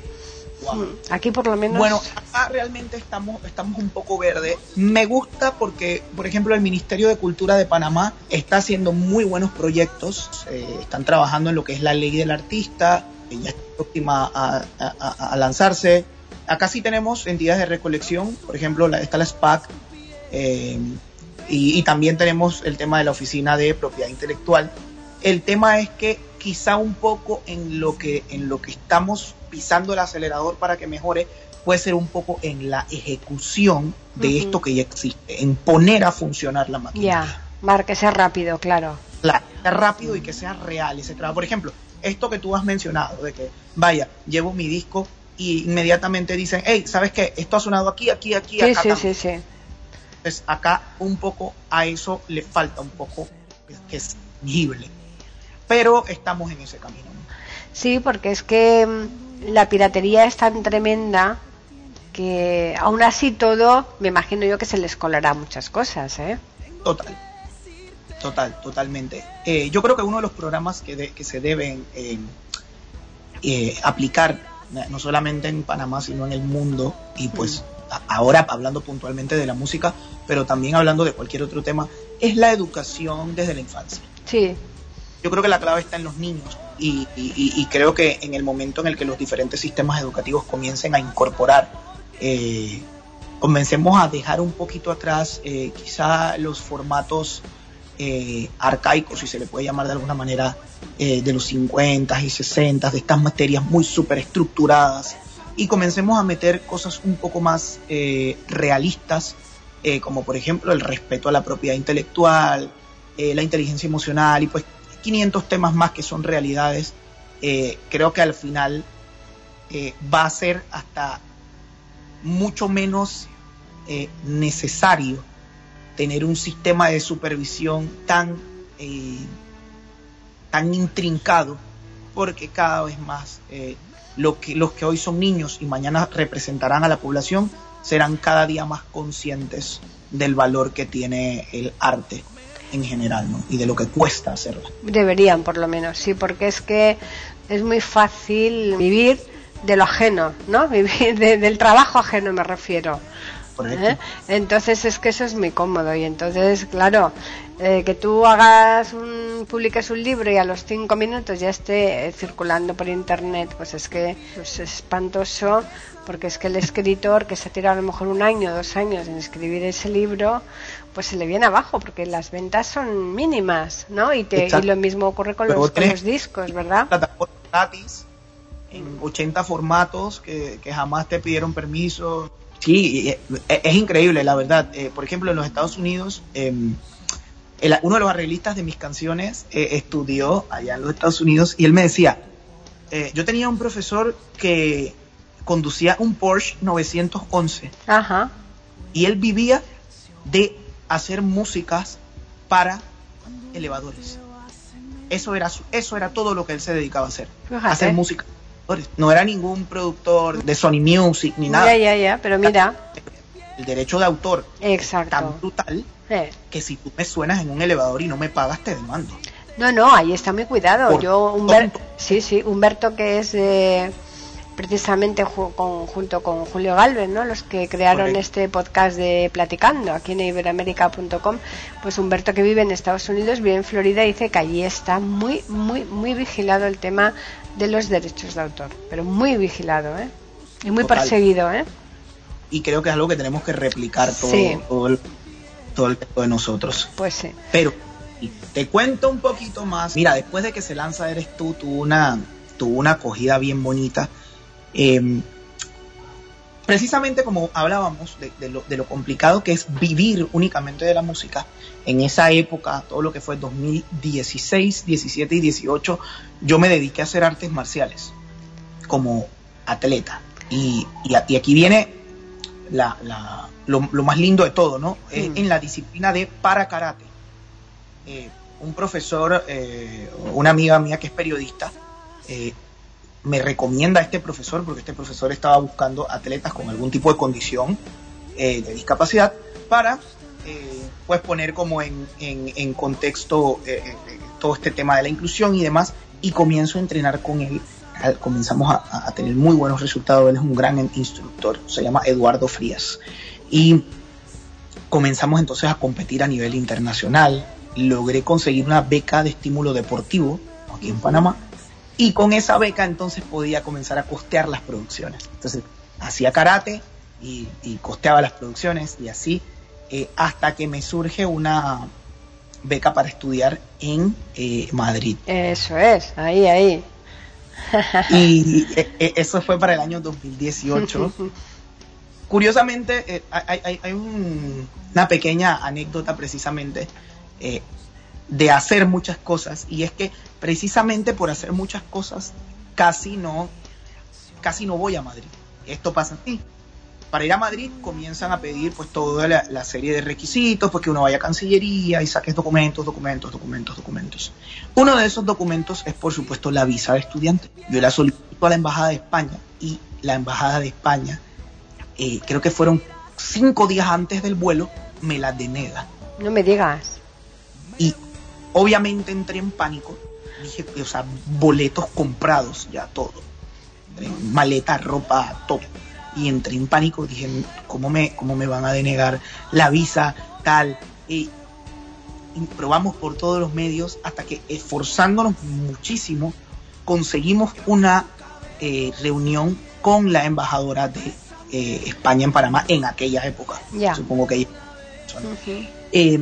Wow. Mm, Aquí por lo menos. Bueno, acá realmente estamos, estamos un poco verde. Me gusta porque, por ejemplo, el Ministerio de Cultura de Panamá está haciendo muy buenos proyectos. Eh, están trabajando en lo que es la ley del artista, que ya está próxima a- a lanzarse. Acá sí tenemos entidades de recolección, por ejemplo, la, está la SPAC, eh, y, y también tenemos el tema de la oficina de propiedad intelectual. El tema es que quizá un poco en lo que, en lo que estamos pisando el acelerador para que mejore, puede ser un poco en la ejecución de esto que ya existe, en poner a funcionar la máquina. Ya, Mar, que sea rápido, claro. Claro, que sea rápido y que sea real ese trabajo. Por ejemplo, esto que tú has mencionado, de que, vaya, llevo mi disco y inmediatamente dicen, hey, ¿sabes qué? Esto ha sonado aquí, aquí, aquí, Sí, acá. sí, también". sí, sí. Entonces, acá un poco a eso le falta un poco que es tangible. Pero estamos en ese camino. Sí, porque es que mm, la piratería es tan tremenda que aún así todo, me imagino yo que se les colará muchas cosas, ¿eh? Total. Total, totalmente. Eh, yo creo que uno de los programas que, de- que se deben eh, eh, aplicar, no solamente en Panamá, sino en el mundo, y pues ahora hablando puntualmente de la música, pero también hablando de cualquier otro tema, es la educación desde la infancia. Sí, Yo creo que la clave está en los niños y, y- y- y creo que en el momento en el que los diferentes sistemas educativos comiencen a incorporar, eh, comencemos a dejar un poquito atrás eh, quizá los formatos eh, arcaicos, si se le puede llamar de alguna manera, eh, de los 50 y 60, de estas materias muy súper estructuradas, y comencemos a meter cosas un poco más eh, realistas, eh, como por ejemplo el respeto a la propiedad intelectual, la inteligencia emocional y pues 500 temas más que son realidades, creo que al final va a ser hasta mucho menos necesario tener un sistema de supervisión tan, eh, tan intrincado, porque cada vez más eh, lo que, los que hoy son niños y mañana representarán a la población serán cada día más conscientes del valor que tiene el arte en general ¿no? y de lo que cuesta hacerlo. deberían por lo menos, sí, porque es que es muy fácil vivir de lo ajeno, ¿no? Vivir de- del trabajo ajeno me refiero. ¿Eh? Entonces es que eso es muy cómodo y entonces, claro, eh, que tú hagas un, publiques un libro y a los cinco minutos ya esté eh, circulando por internet, pues es que pues, es espantoso porque es que el escritor que se ha tirado a lo mejor un año, dos años en escribir ese libro, pues se le viene abajo porque las ventas son mínimas, ¿no? Y, te, y lo mismo ocurre con los, con tenés- los discos, ¿verdad? plataformas gratis en 80 formatos que, que jamás te pidieron permiso. Sí, eh, eh, es increíble, la verdad. Eh, por ejemplo, en los Estados Unidos, eh, el- uno de los arreglistas de mis canciones eh, estudió allá en los Estados Unidos y él me decía, yo tenía un profesor que conducía un Porsche 911 Ajá. y él vivía de hacer músicas para elevadores. Eso era su- eso era todo lo que él se dedicaba a hacer, Fíjate. hacer música. No era ningún productor de Sony Music ni nada. Ya, ya, ya, pero mira, El derecho de autor tan exacto. brutal Eh. que si tú me suenas en un elevador y no me pagas te demando. No, no, ahí está muy cuidado. Por Yo, Humber- tonto. sí, sí, Humberto que es eh, precisamente ju- con- junto con Julio Galvez, ¿no? Los que crearon Correcto. este podcast de Platicando aquí en iberoamérica.com, pues Humberto que vive en Estados Unidos, vive en Florida, dice que allí está muy, muy, muy vigilado el tema de los derechos de autor, pero muy vigilado, ¿eh? Y muy Total. perseguido, ¿eh? Y creo que es algo que tenemos que replicar todo, Sí. todo, el, todo el de nosotros. Pues sí. Pero te cuento un poquito más. Mira, después de que se lanza Eres tú, tuvo una, tuvo una acogida bien bonita. Eh, precisamente como hablábamos de, de lo, de lo complicado que es vivir únicamente de la música, en esa época, todo lo que fue 2016, 17 y 18, yo me dediqué a hacer artes marciales como atleta. Y, y, a- y aquí viene la, la- lo, lo más lindo de todo, ¿no? Eh, Mm. en la disciplina de para karate. Eh, un profesor, eh, una amiga mía que es periodista, eh, me recomienda a este profesor porque este profesor estaba buscando atletas con algún tipo de condición eh, de discapacidad para eh, pues poner como en, en- contexto eh, todo este tema de la inclusión y demás y comienzo a entrenar con él comenzamos a, a tener muy buenos resultados. Él es un gran instructor, se llama Eduardo Frías. Y comenzamos entonces a competir a nivel internacional. Logré conseguir una beca de estímulo deportivo aquí en Panamá. Y con esa beca entonces podía comenzar a costear las producciones. Entonces hacía karate y, y costeaba las producciones y así eh, hasta que me surge una beca para estudiar en eh, Madrid. Eso es, ahí, ahí. Y eh, eso fue para el año 2018. Curiosamente, hay, hay- hay un- una pequeña anécdota precisamente de hacer muchas cosas y es que precisamente por hacer muchas cosas casi no casi no voy a Madrid. Esto pasa así. Para ir a Madrid comienzan a pedir pues toda la, la serie de requisitos, pues que uno vaya a Cancillería y saques documentos, documentos, documentos, documentos. Uno de esos documentos es por supuesto la visa de estudiante. Yo la solicito a la Embajada de España y la Embajada de España, eh, creo que fueron cinco días antes del vuelo, me la denega. No me digas. Y obviamente entré en pánico. Dije, o sea, boletos comprados, ya todo. En Maleta, ropa, todo. Y entré en pánico. Dije, ¿cómo me, cómo me van a denegar la visa, tal? Y, y probamos por todos los medios hasta que, esforzándonos muchísimo, conseguimos una eh, reunión con la embajadora de eh, España en Panamá en aquella época. Supongo que ella. Eh,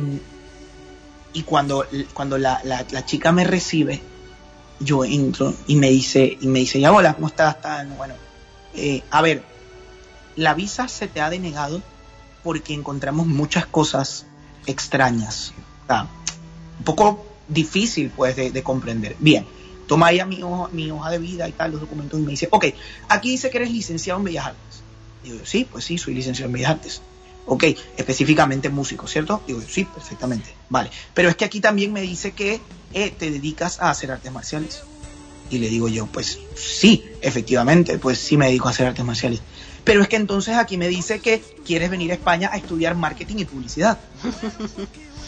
y cuando, cuando la, la- chica me recibe, yo entro y me dice, y me dice, ya hola, ¿cómo estás? Bueno, eh, a ver, la visa se te ha denegado porque encontramos muchas cosas extrañas. Sea, un poco difícil pues de, de comprender. Bien, toma ella mi hoja, mi hoja de vida y tal, los documentos y me dice, ok, aquí dice que eres licenciado en Bellas Artes. Digo, sí, pues sí, soy licenciado en Bellas Artes. Ok, específicamente músico, ¿cierto? Digo, sí, perfectamente. Vale. Pero es que aquí también me dice que eh, te dedicas a hacer artes marciales. Y le digo yo, pues sí, efectivamente, pues sí me dedico a hacer artes marciales. Pero es que entonces aquí me dice que quieres venir a España a estudiar marketing y publicidad.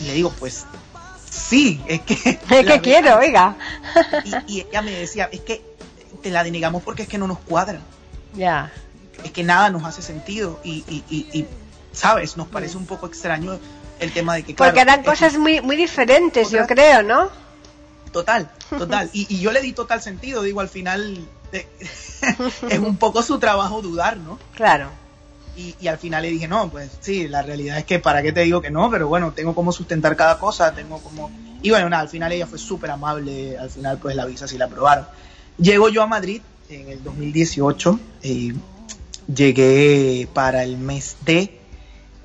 Y le digo, pues sí, es que... Es que quiero, oiga. Y, y ella me decía, es que te la denegamos porque es que no nos cuadra Ya. es que nada nos hace sentido y, y, y, y, sabes, nos parece un poco extraño el tema de que claro, Porque eran es- cosas muy, muy diferentes, yo creo, ¿no? total, total, y, y yo le di total sentido, digo, al final es un poco su trabajo dudar, ¿no? Claro. Y, y al final le dije, no, pues sí, la realidad es que para qué te digo que no, pero bueno, tengo como sustentar cada cosa, tengo como... Y bueno, nada, al final ella fue súper amable, al final pues la visa sí la aprobaron. Llego yo a Madrid en el 2018, eh, llegué para el mes de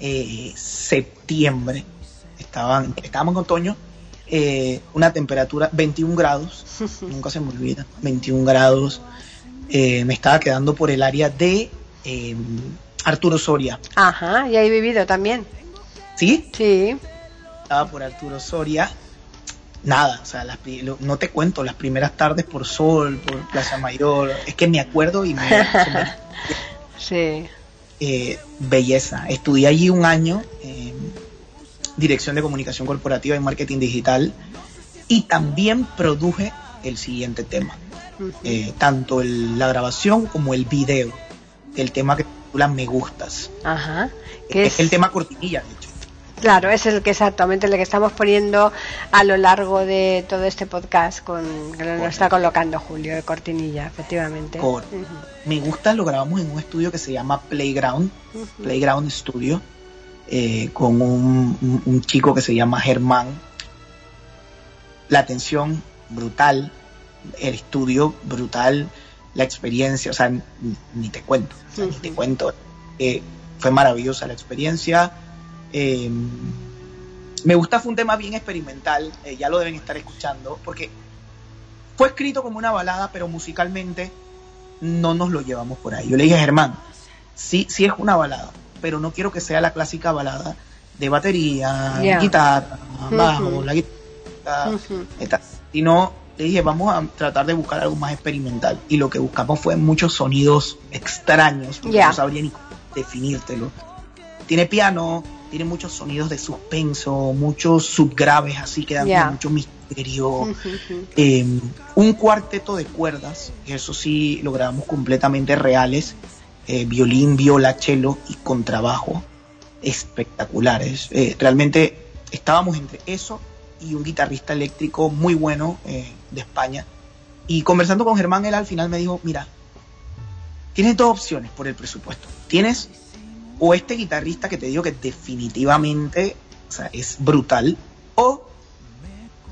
eh, septiembre, Estaban, estábamos en otoño, eh, una temperatura 21 grados, nunca se me olvida, 21 grados, eh, me estaba quedando por el área de... eh, Arturo Soria. Ajá, y he vivido también. ¿Sí? Sí. Estaba por Arturo Soria. Nada, o sea, las no te cuento, las primeras tardes por Sol, por Plaza Mayor, es que me acuerdo y me- Sí. Eh, belleza. Estudié allí un año en Dirección de Comunicación Corporativa y Marketing Digital y también produje el siguiente tema, eh, tanto el- la grabación como el video, el tema que titula Me Gustas. Ajá. Que Es el tema cortinilla, de hecho. Claro, es el que exactamente el que estamos poniendo a lo largo de todo este podcast con que lo está colocando Julio de Cortinilla, efectivamente. Me gusta, lo grabamos en un estudio que se llama Playground. Playground Studio, eh, con un, un- un chico que se llama Germán. La atención brutal, el estudio brutal, la experiencia, o sea, ni, ni te cuento, o sea, ni te cuento. Eh, fue maravillosa la experiencia. Eh, me gusta, fue un tema bien experimental, eh, ya lo deben estar escuchando, porque fue escrito como una balada, pero musicalmente no nos lo llevamos por ahí. Yo le dije, Germán, sí, sí es una balada, pero no quiero que sea la clásica balada de batería, Ya. guitarra, bajo, Ujú. la guitarra, Ujú. eta- sino le dije, vamos a tratar de buscar algo más experimental. Y lo que buscamos fue muchos sonidos extraños, porque Ya. no sabría ni definírtelo. Tiene piano, tiene muchos sonidos de suspenso, muchos subgraves, así que dan mucho misterio. Eh, un cuarteto de cuerdas, eso sí lo grabamos completamente reales, eh, violín, viola, cello y contrabajo, espectaculares. Eh, realmente estábamos entre eso y un guitarrista eléctrico muy bueno eh, de España. Y conversando con Germán, él al final me dijo, mira, tienes dos opciones por el presupuesto. Tienes o este guitarrista que te digo que definitivamente o sea, es brutal, o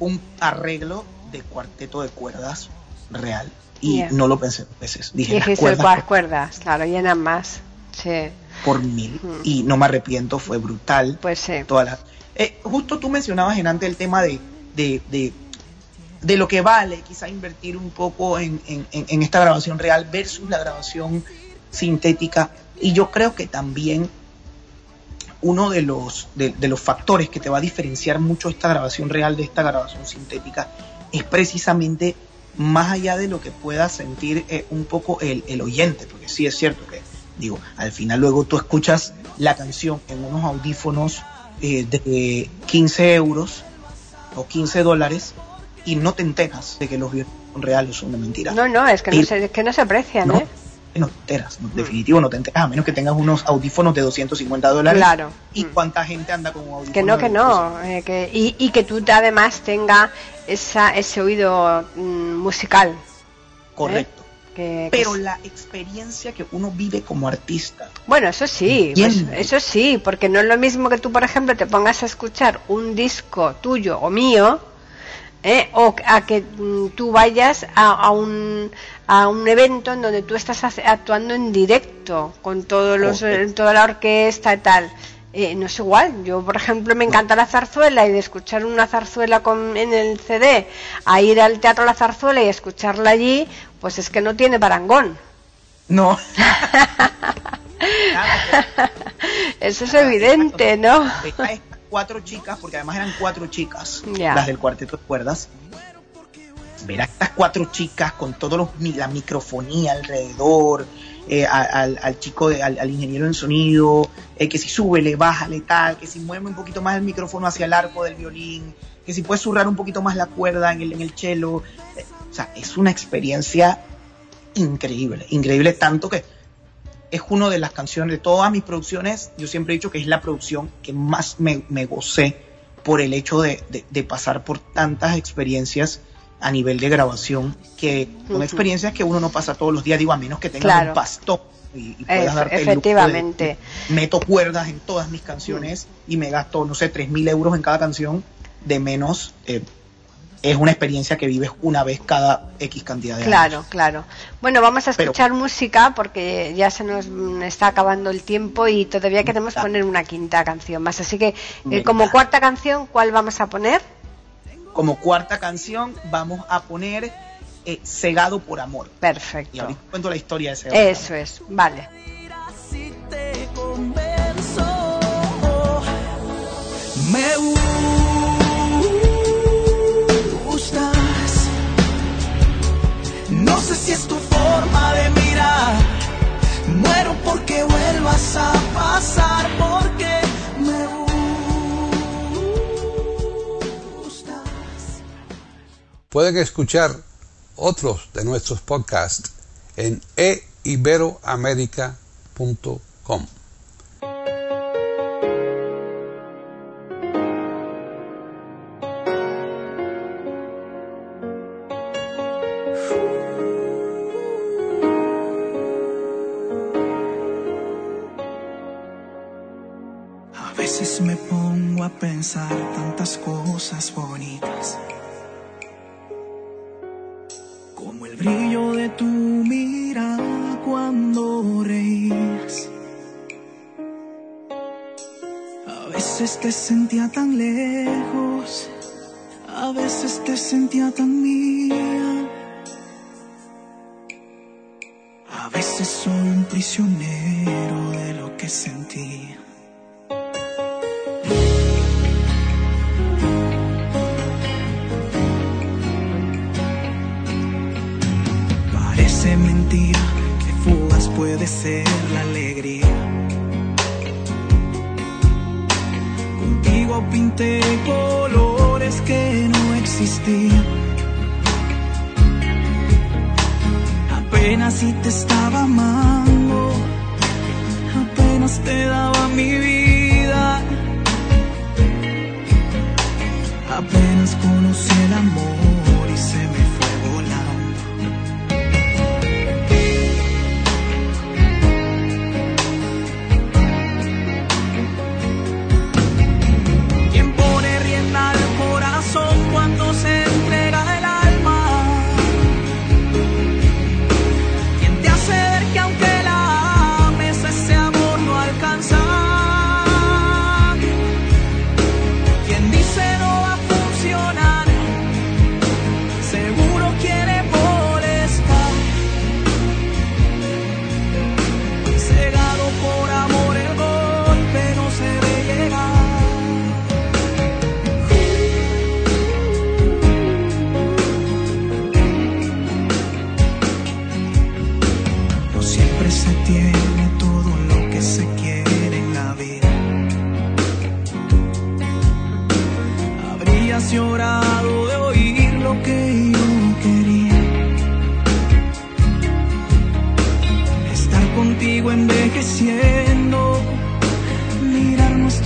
un arreglo de cuarteto de cuerdas real. Y Yeah. no lo pensé dos veces. Dije, las Dijiste cuerdas cuerdas, cuerdas, claro, llenan más. Sí, por mil. Mm. Y no me arrepiento, fue brutal. pues sí. Todas las... Eh, justo tú mencionabas en antes el tema de, de, de, de lo que vale quizá invertir un poco en, en- en esta grabación real versus la grabación sintética. Y yo creo que también uno de los, de, de los factores que te va a diferenciar mucho esta grabación real de esta grabación sintética es precisamente más allá de lo que pueda sentir eh, un poco el, el oyente, porque sí es cierto que, digo, al final luego tú escuchas la canción en unos audífonos eh, de 15 euros o 15 dólares y no te enteras de que los violines son reales o son de mentira. No, no, es que no se, es que no se aprecian, no, ¿eh? No te enteras, no, definitivo no te enteras, a menos que tengas unos audífonos de 250 dólares. Claro. ¿Y Mm. cuánta gente anda con un audífono? Que no, que no. eh, que, y, y que tú además tenga esa, ese oído mm, musical. Correcto. Que, que Pero la experiencia que uno vive como artista, Bueno, eso sí, pues, eso sí, porque no es lo mismo que tú, por ejemplo, te pongas a escuchar un disco tuyo o mío, ¿eh? o a que mm, tú vayas a, a un a un evento en donde tú estás actuando en directo con todos los eh, toda la orquesta y tal. Eh, no es igual. Yo, por ejemplo, me encanta la zarzuela y de escuchar una zarzuela con, en el CD a ir al Teatro La Zarzuela y escucharla allí, pues es que no tiene parangón. no. Eso es evidente, ¿no? Cuatro chicas, porque además eran cuatro chicas, las del cuarteto de cuerdas. Ver a estas cuatro chicas con todos los mi- la microfonía alrededor, eh, al, al chico, de- al, al ingeniero en sonido, eh, que si súbele, bájale, tal, que si mueve un poquito más el micrófono hacia el arco del violín, que si puede zurrar un poquito más la cuerda en el, en el cello. Eh, o sea, es una experiencia increíble, increíble tanto que es una de las canciones de todas mis producciones, yo siempre he dicho que es la producción que más me, me gocé por el hecho de, de- de pasar por tantas experiencias a nivel de grabación, que son experiencias que uno no pasa todos los días, digo, a menos que tengas Claro. un pastón y, y puedas darte el lujo de- efectivamente. meto cuerdas en todas mis canciones y me gasto, no sé, tres mil euros en cada canción, de menos, eh, es una experiencia que vives una vez cada X cantidad de Claro, años. claro. Bueno, vamos a Pero- escuchar música porque ya se nos está acabando el tiempo y todavía queremos poner una quinta canción más. Así que, eh, como cuarta canción, ¿cuál vamos a poner? Como cuarta canción vamos a poner eh, Cegado por Amor. Y Perfecto. ahorita cuento la historia de Cegado. por Eso es, vale. Si te convenzo, me No sé si es tu forma de mirar. Muero porque vuelvas a pasar, porque me gustas. Pueden escuchar otros de nuestros podcasts en eiberoamerica.com.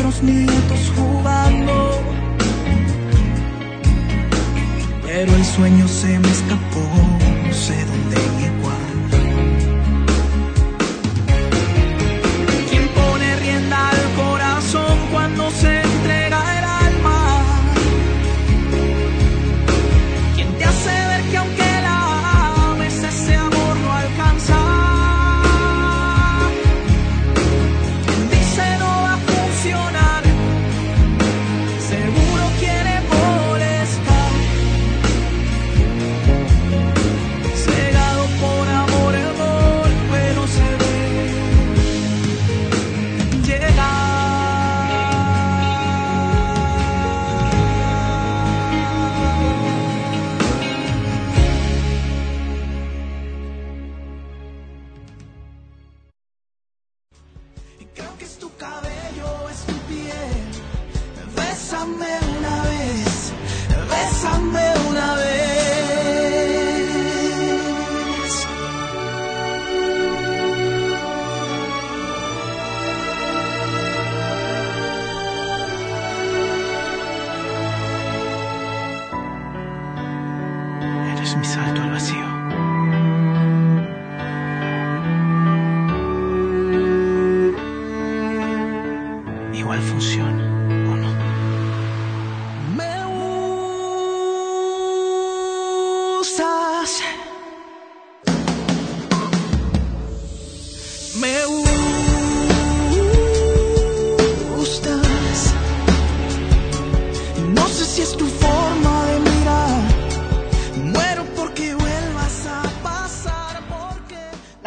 nuestros nietos jugando. Pero el sueño se me escapó, no sé dónde ni cuándo. Quien pone rienda al corazón cuando se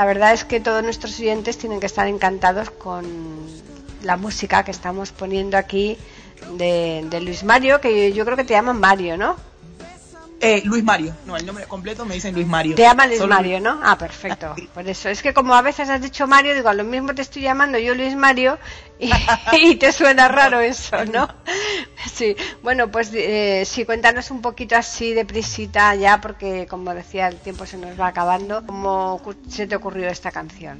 verdad es que todos nuestros oyentes tienen que estar encantados con la música que estamos poniendo aquí de, de Luis Mario, que yo creo que te llaman Mario, ¿no? Eh, Luis Mario, no, el nombre completo me dicen Luis Mario. Te llama Luis Solo- Mario, ¿no? Ah, perfecto. Por eso es que como a veces has dicho Mario, digo, a lo mismo te estoy llamando yo Luis Mario y, y te suena raro eso, ¿no? Sí, bueno, pues eh, sí, cuéntanos un poquito así de prisita ya, porque como decía, el tiempo se nos va acabando. ¿Cómo se te ocurrió esta canción?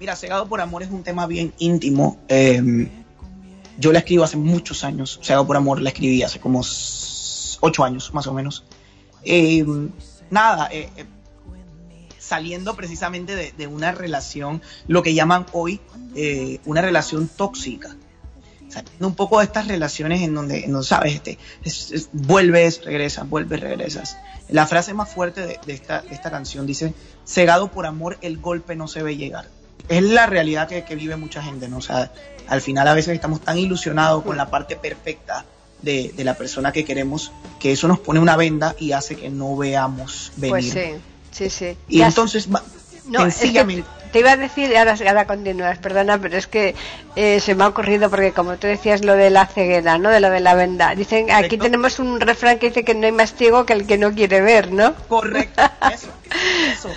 Mira, Cegado por Amor es un tema bien íntimo. Eh, yo la escribo hace muchos años. Cegado por Amor la escribí hace como ocho años, más o menos. Eh, nada, eh, eh, saliendo precisamente de, una relación, lo que llaman hoy eh, una relación tóxica. Saliendo un poco de estas relaciones en donde, donde, sabes, este, es- es- vuelves, regresas, vuelves, regresas. La frase más fuerte de, esta, de esta canción dice, cegado por amor, el golpe no se ve llegar. Es la realidad que, que vive mucha gente, ¿no? O sea, al final a veces estamos tan ilusionados con la parte perfecta de, de la persona que queremos que eso nos pone una venda y hace que no veamos venir. Pues sí, sí, sí. Y entonces, No, es que sencillamente, te iba a decir, ahora, ahora continúas, perdona, pero es que eh, se me ha ocurrido porque como tú decías lo de la ceguera, ¿no? De lo de la venda. Dicen, aquí tenemos un refrán que dice que no hay más ciego que el que no quiere ver, ¿no? Correcto, eso, eso,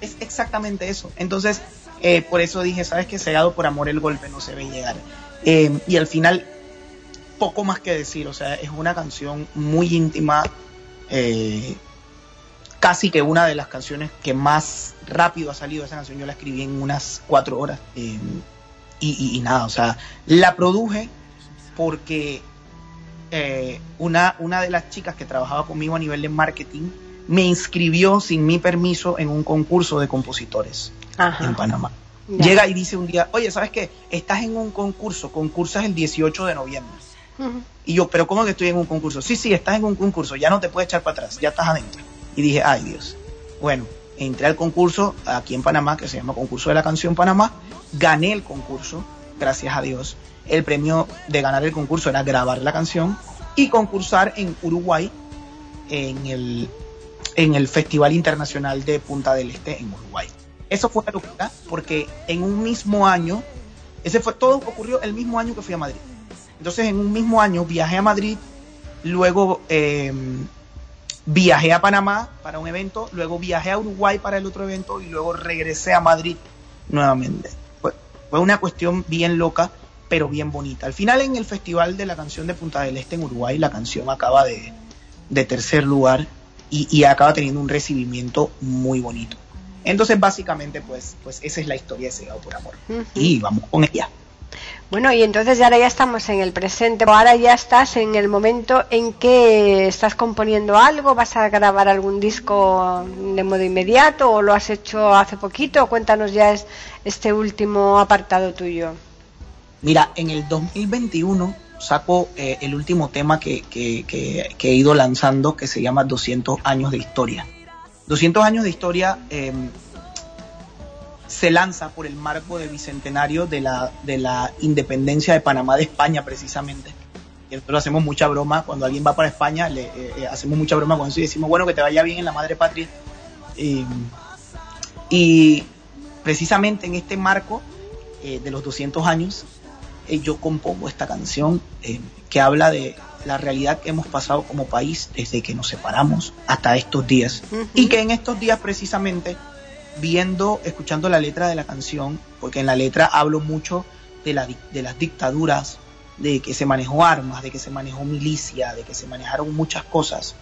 es exactamente eso. Entonces, eh, por eso dije, sabes que cegado por amor el golpe no se ve llegar. Eh, y al final, poco más que decir, o sea, es una canción muy íntima, eh, casi que una de las canciones que más rápido ha salido esa canción, yo la escribí en unas cuatro horas, eh, y, y- y nada, o sea, la produje porque eh, una, una de las chicas que trabajaba conmigo a nivel de marketing me inscribió sin mi permiso en un concurso de compositores Ajá. en Panamá. Ya. Llega y dice un día, oye, ¿sabes qué? Estás en un concurso, concursas el 18 de noviembre. Y yo, ¿pero cómo que estoy en un concurso? Sí, sí, estás en un concurso, ya no te puedes echar para atrás, ya estás adentro. Y dije, ay Dios. Bueno, entré al concurso aquí en Panamá, que se llama Concurso de la Canción Panamá, gané el concurso, gracias a Dios. El premio de ganar el concurso era grabar la canción y concursar en Uruguay en el, en el Festival Internacional de Punta del Este en Uruguay. Eso fue una locura porque en un mismo año, ese fue todo ocurrió el mismo año que fui a Madrid. Entonces en un mismo año viajé a Madrid, luego eh, viajé a Panamá para un evento, luego viajé a Uruguay para el otro evento y luego regresé a Madrid nuevamente. Fue, fue una cuestión bien loca, pero bien bonita. Al final en el Festival de la Canción de Punta del Este en Uruguay, la canción acaba de, de tercer lugar y, y acaba teniendo un recibimiento muy bonito. Entonces básicamente pues, pues esa es la historia de Cegado por Amor. Y vamos con ella. Bueno, y entonces ya ahora ya estamos en el presente, ahora ya estás en el momento en que estás componiendo algo, vas a grabar algún disco de modo inmediato o lo has hecho hace poquito, cuéntanos ya es- este último apartado tuyo. Mira, en el 2021 saco eh, el último tema que, que- que- que he ido lanzando que se llama 200 años de historia. 200 años de historia eh, se lanza por el marco de bicentenario de la, de la independencia de Panamá de España precisamente. Y nosotros hacemos mucha broma, cuando alguien va para España, le eh, eh, hacemos mucha broma con eso y decimos, bueno, que te vaya bien en la madre patria. Y, y precisamente en este marco eh, de los 200 años, eh, yo compongo esta canción eh, que habla de la realidad que hemos pasado como país desde que nos separamos hasta estos días. Y que en estos días precisamente, viendo, escuchando la letra de la canción, porque en la letra hablo mucho de, las dictaduras, de que se manejó armas, de que se manejó milicia, de que se manejaron muchas cosas.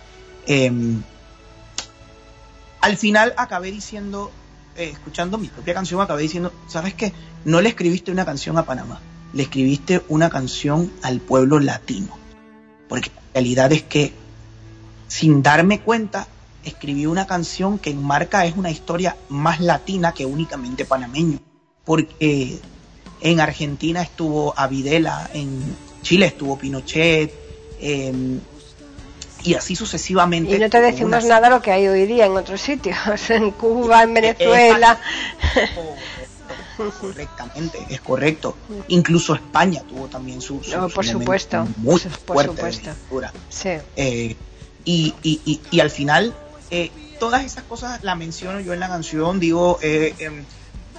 eh, al final acabé diciendo, eh, escuchando mi propia canción, acabé diciendo, ¿sabes qué? No le escribiste una canción a Panamá, le escribiste una canción al pueblo latino. Porque la realidad es que, sin darme cuenta, escribí una canción que enmarca es una historia más latina que únicamente panameño. Porque en Argentina estuvo Avidela, en Chile estuvo Pinochet, em, y así sucesivamente. Y no te decimos Unas- nada lo que hay hoy día en otros sitios, en Cuba, en Venezuela. Correcto, Correctamente, es correcto. Incluso España tuvo también su, su- No, por supuesto, muy por fuerte supuesto. Sí. Eh, y, y, y, y al final, eh, todas esas cosas las menciono yo en la canción, digo, eh, em,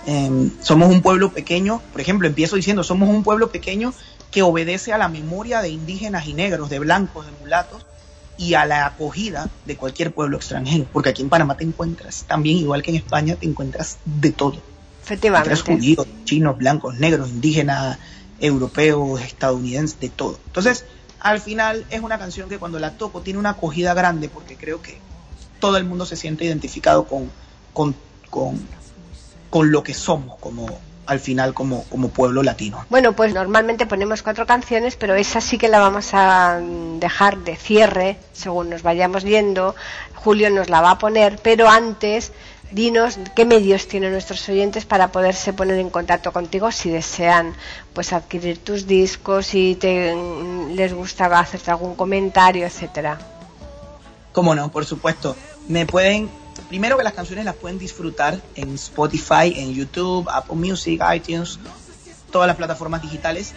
em, somos un pueblo pequeño, por ejemplo, empiezo diciendo, somos un pueblo pequeño que obedece a la memoria de indígenas y negros, de blancos, de mulatos, y a la acogida de cualquier pueblo extranjero, porque aquí en Panamá te encuentras, también igual que en España, te encuentras de todo. Encuentras Efectivamente. judíos, chinos, blancos, negros, indígenas, europeos, estadounidenses, de todo. Entonces, al final es una canción que cuando la toco tiene una acogida grande porque creo que todo el mundo se siente identificado con, con, con, con lo que somos como al final como, como pueblo latino. Bueno, pues normalmente ponemos cuatro canciones, pero esa sí que la vamos a mm, dejar de cierre según nos vayamos yendo. Julio nos la va a poner, pero antes dinos qué medios tienen nuestros oyentes para poderse poner en contacto contigo si desean pues adquirir tus discos, si te, mm, les gusta hacerte algún comentario, etcétera. Cómo no, por supuesto. Me pueden, primero que las canciones las pueden disfrutar en Spotify, en YouTube, Apple Music, iTunes, todas las plataformas digitales.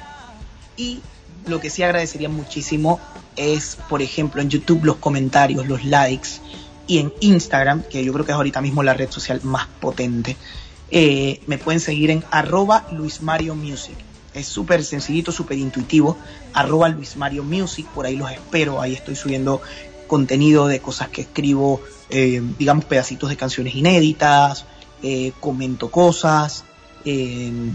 Y lo que sí agradecería muchísimo es, por ejemplo, en YouTube los comentarios, los likes y en Instagram, que yo creo que es ahorita mismo la red social más potente. eh, me pueden seguir en arroba Luis Mario Music. Es súper sencillito, súper intuitivo. Arroba Luis Mario Music, por ahí los espero. Ahí estoy subiendo contenido de cosas que escribo, eh, digamos, pedacitos de canciones inéditas, eh, comento cosas. eh,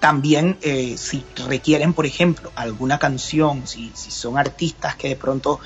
también si requieren, por ejemplo, alguna canción, si, son artistas que de pronto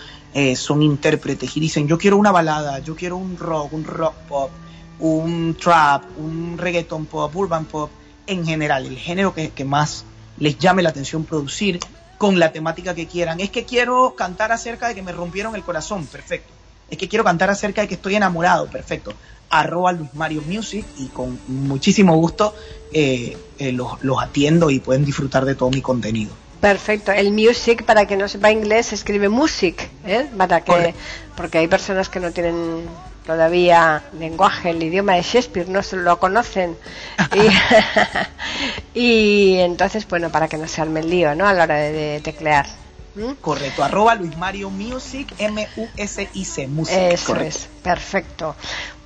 son intérpretes y dicen, yo quiero una balada, yo quiero un rock, un rock pop, un trap, un reggaeton pop, urban pop, en general, el género que más les llame la atención producir con la temática que quieran. Es que quiero cantar acerca de que me rompieron el corazón, perfecto. Es que quiero cantar acerca de que estoy enamorado, perfecto. Arroba Luis Mario Music y con muchísimo gusto eh, eh, los, los atiendo y pueden disfrutar de todo mi contenido. Perfecto. El music, para que no sepa inglés, escribe music, ¿eh? Para que, porque hay personas que no tienen todavía lenguaje, el idioma de Shakespeare, no se lo conocen. Y, y entonces, bueno, para que no se arme el lío, ¿no? A la hora de, de teclear. ¿Mm? Correcto. Arroba Luis Mario Music, M-U-S-I-C, Music. Eso correcto. es, perfecto.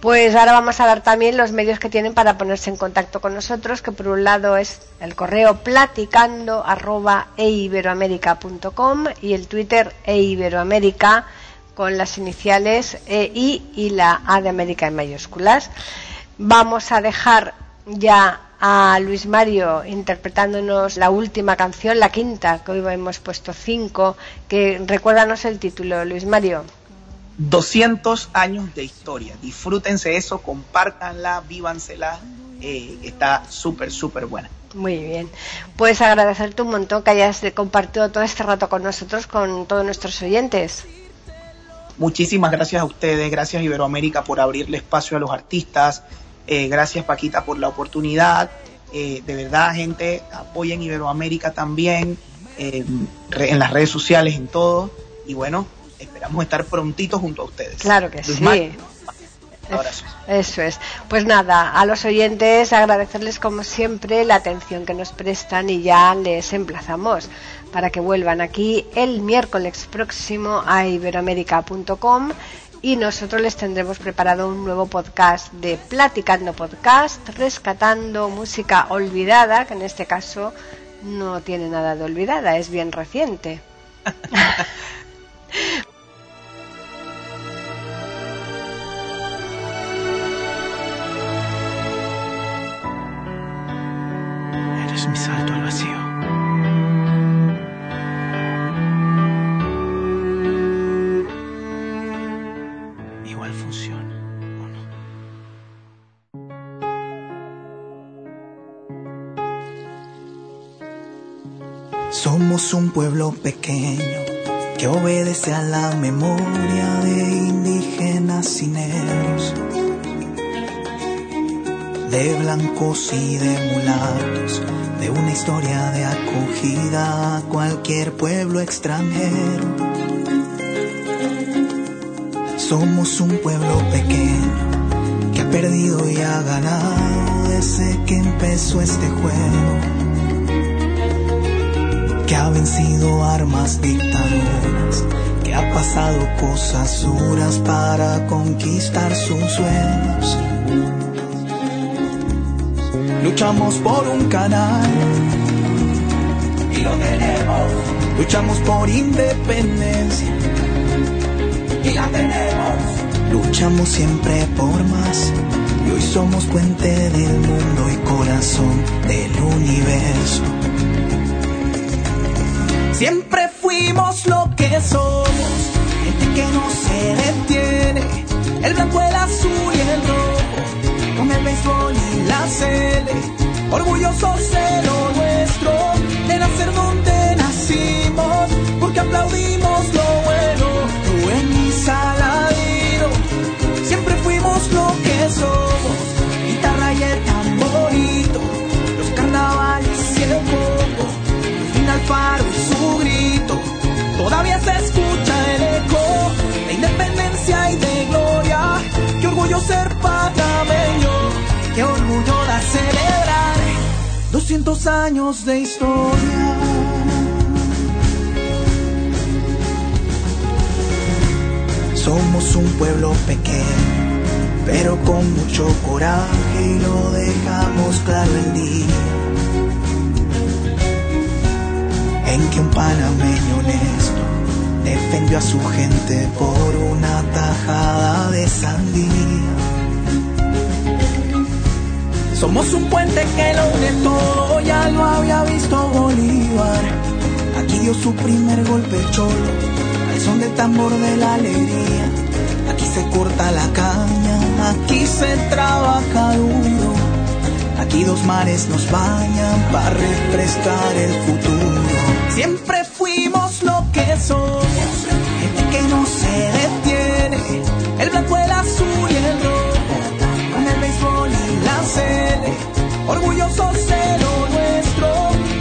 Pues ahora vamos a dar también los medios que tienen para ponerse en contacto con nosotros, que por un lado es el correo platicando arroba eiberoamerica.com y el Twitter eiberoamerica con las iniciales EI y la A de América en mayúsculas. Vamos a dejar ya a Luis Mario interpretándonos la última canción, la quinta, que hoy hemos puesto cinco, que recuérdanos el título, Luis Mario. 200 años de historia. Disfrútense eso, compártanla, vívansela. eh, está súper, súper buena. Muy bien. Pues agradecerte un montón que hayas compartido todo este rato con nosotros, con todos nuestros oyentes. Muchísimas gracias a ustedes, gracias Iberoamérica por abrirle espacio a los artistas, eh, gracias Paquita por la oportunidad. Eh, de verdad, gente, apoyen Iberoamérica también eh, re- en las redes sociales, en todo. Y bueno, esperamos estar prontito junto a ustedes. Claro que Luis sí. Mario, abrazos. Eso es. Pues nada, a los oyentes agradecerles como siempre la atención que nos prestan y ya les emplazamos para que vuelvan aquí el miércoles próximo a iberoamérica.com y nosotros les tendremos preparado un nuevo podcast de Platicando Podcast, rescatando música olvidada, que en este caso no tiene nada de olvidada, es bien reciente. Eres mi salto al vacío. Somos un pueblo pequeño que obedece a la memoria de indígenas y negros, de blancos y de mulatos, de una historia de acogida a cualquier pueblo extranjero. Somos un pueblo pequeño que ha perdido y ha ganado desde que empezó este juego que ha vencido armas dictadoras, que ha pasado cosas duras para conquistar sus sueños. Luchamos por un canal y lo tenemos. Luchamos por independencia y la tenemos. Luchamos siempre por más y hoy somos puente del mundo y corazón del universo. Siempre fuimos lo que somos, gente que no se detiene, el blanco, el azul y el rojo, con el béisbol y la cele, orgullosos de y de gloria. Qué orgullo ser panameño, qué orgullo da celebrar 200 años de historia. Somos un pueblo pequeño, pero con mucho coraje y lo dejamos claro el día en que un panameño honesto defendió a su gente por una tajada de sandía. Somos un puente que lo une todo, ya lo había visto Bolívar. Aquí dio su primer golpe cholo, al son del tambor de la alegría. Aquí se corta la caña, aquí se trabaja duro. Aquí dos mares nos bañan para refrescar el futuro. Siempre fuimos lo que somos, sele. Orgullosos de lo nuestro,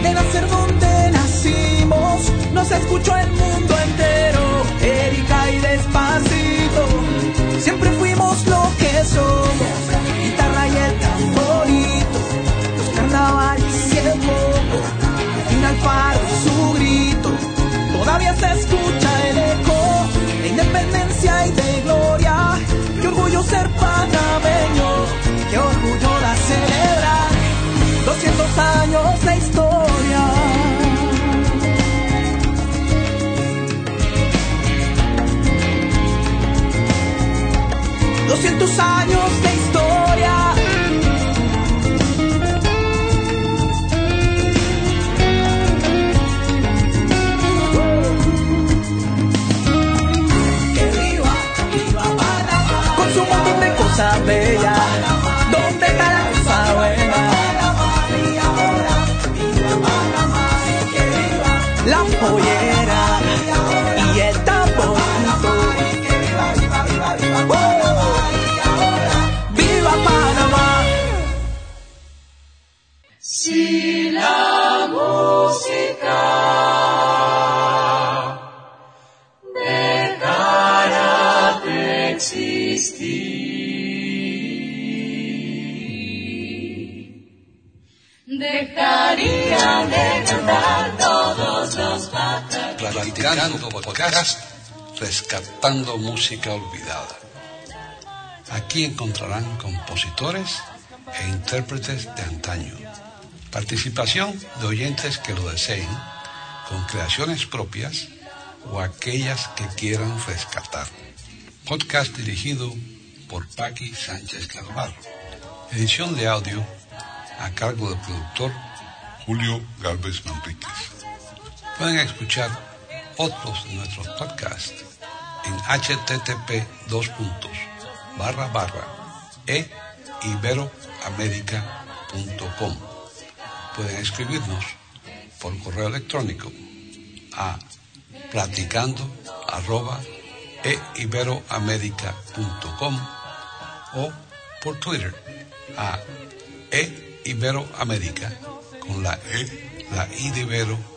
de nacer donde nacimos. Nos escuchó el mundo entero, Erika y despacito. Siempre fuimos lo que somos, guitarra y el tamborito, los carnavales y el poco, al final faro su grito, todavía se escucha el eco de independencia y de gloria, qué orgullo ser panameño, 200 años de historia. 200 años de historia. Que viva, viva Panamá. Con su montón de cosas La pollera y podcast, rescatando música olvidada. Aquí encontrarán compositores e intérpretes de antaño. Participación de oyentes que lo deseen, con creaciones propias o aquellas que quieran rescatar. Podcast dirigido por Paqui Sánchez Carvalho. Edición de audio a cargo del productor Julio Galvez Manríquez. Pueden escuchar otros de nuestros podcasts en http dos puntos, barra barra e iberoamerica.com. Pueden escribirnos por correo electrónico a platicando e iberoamerica.com o por Twitter a e iberoamerica con la e, la i de Ibero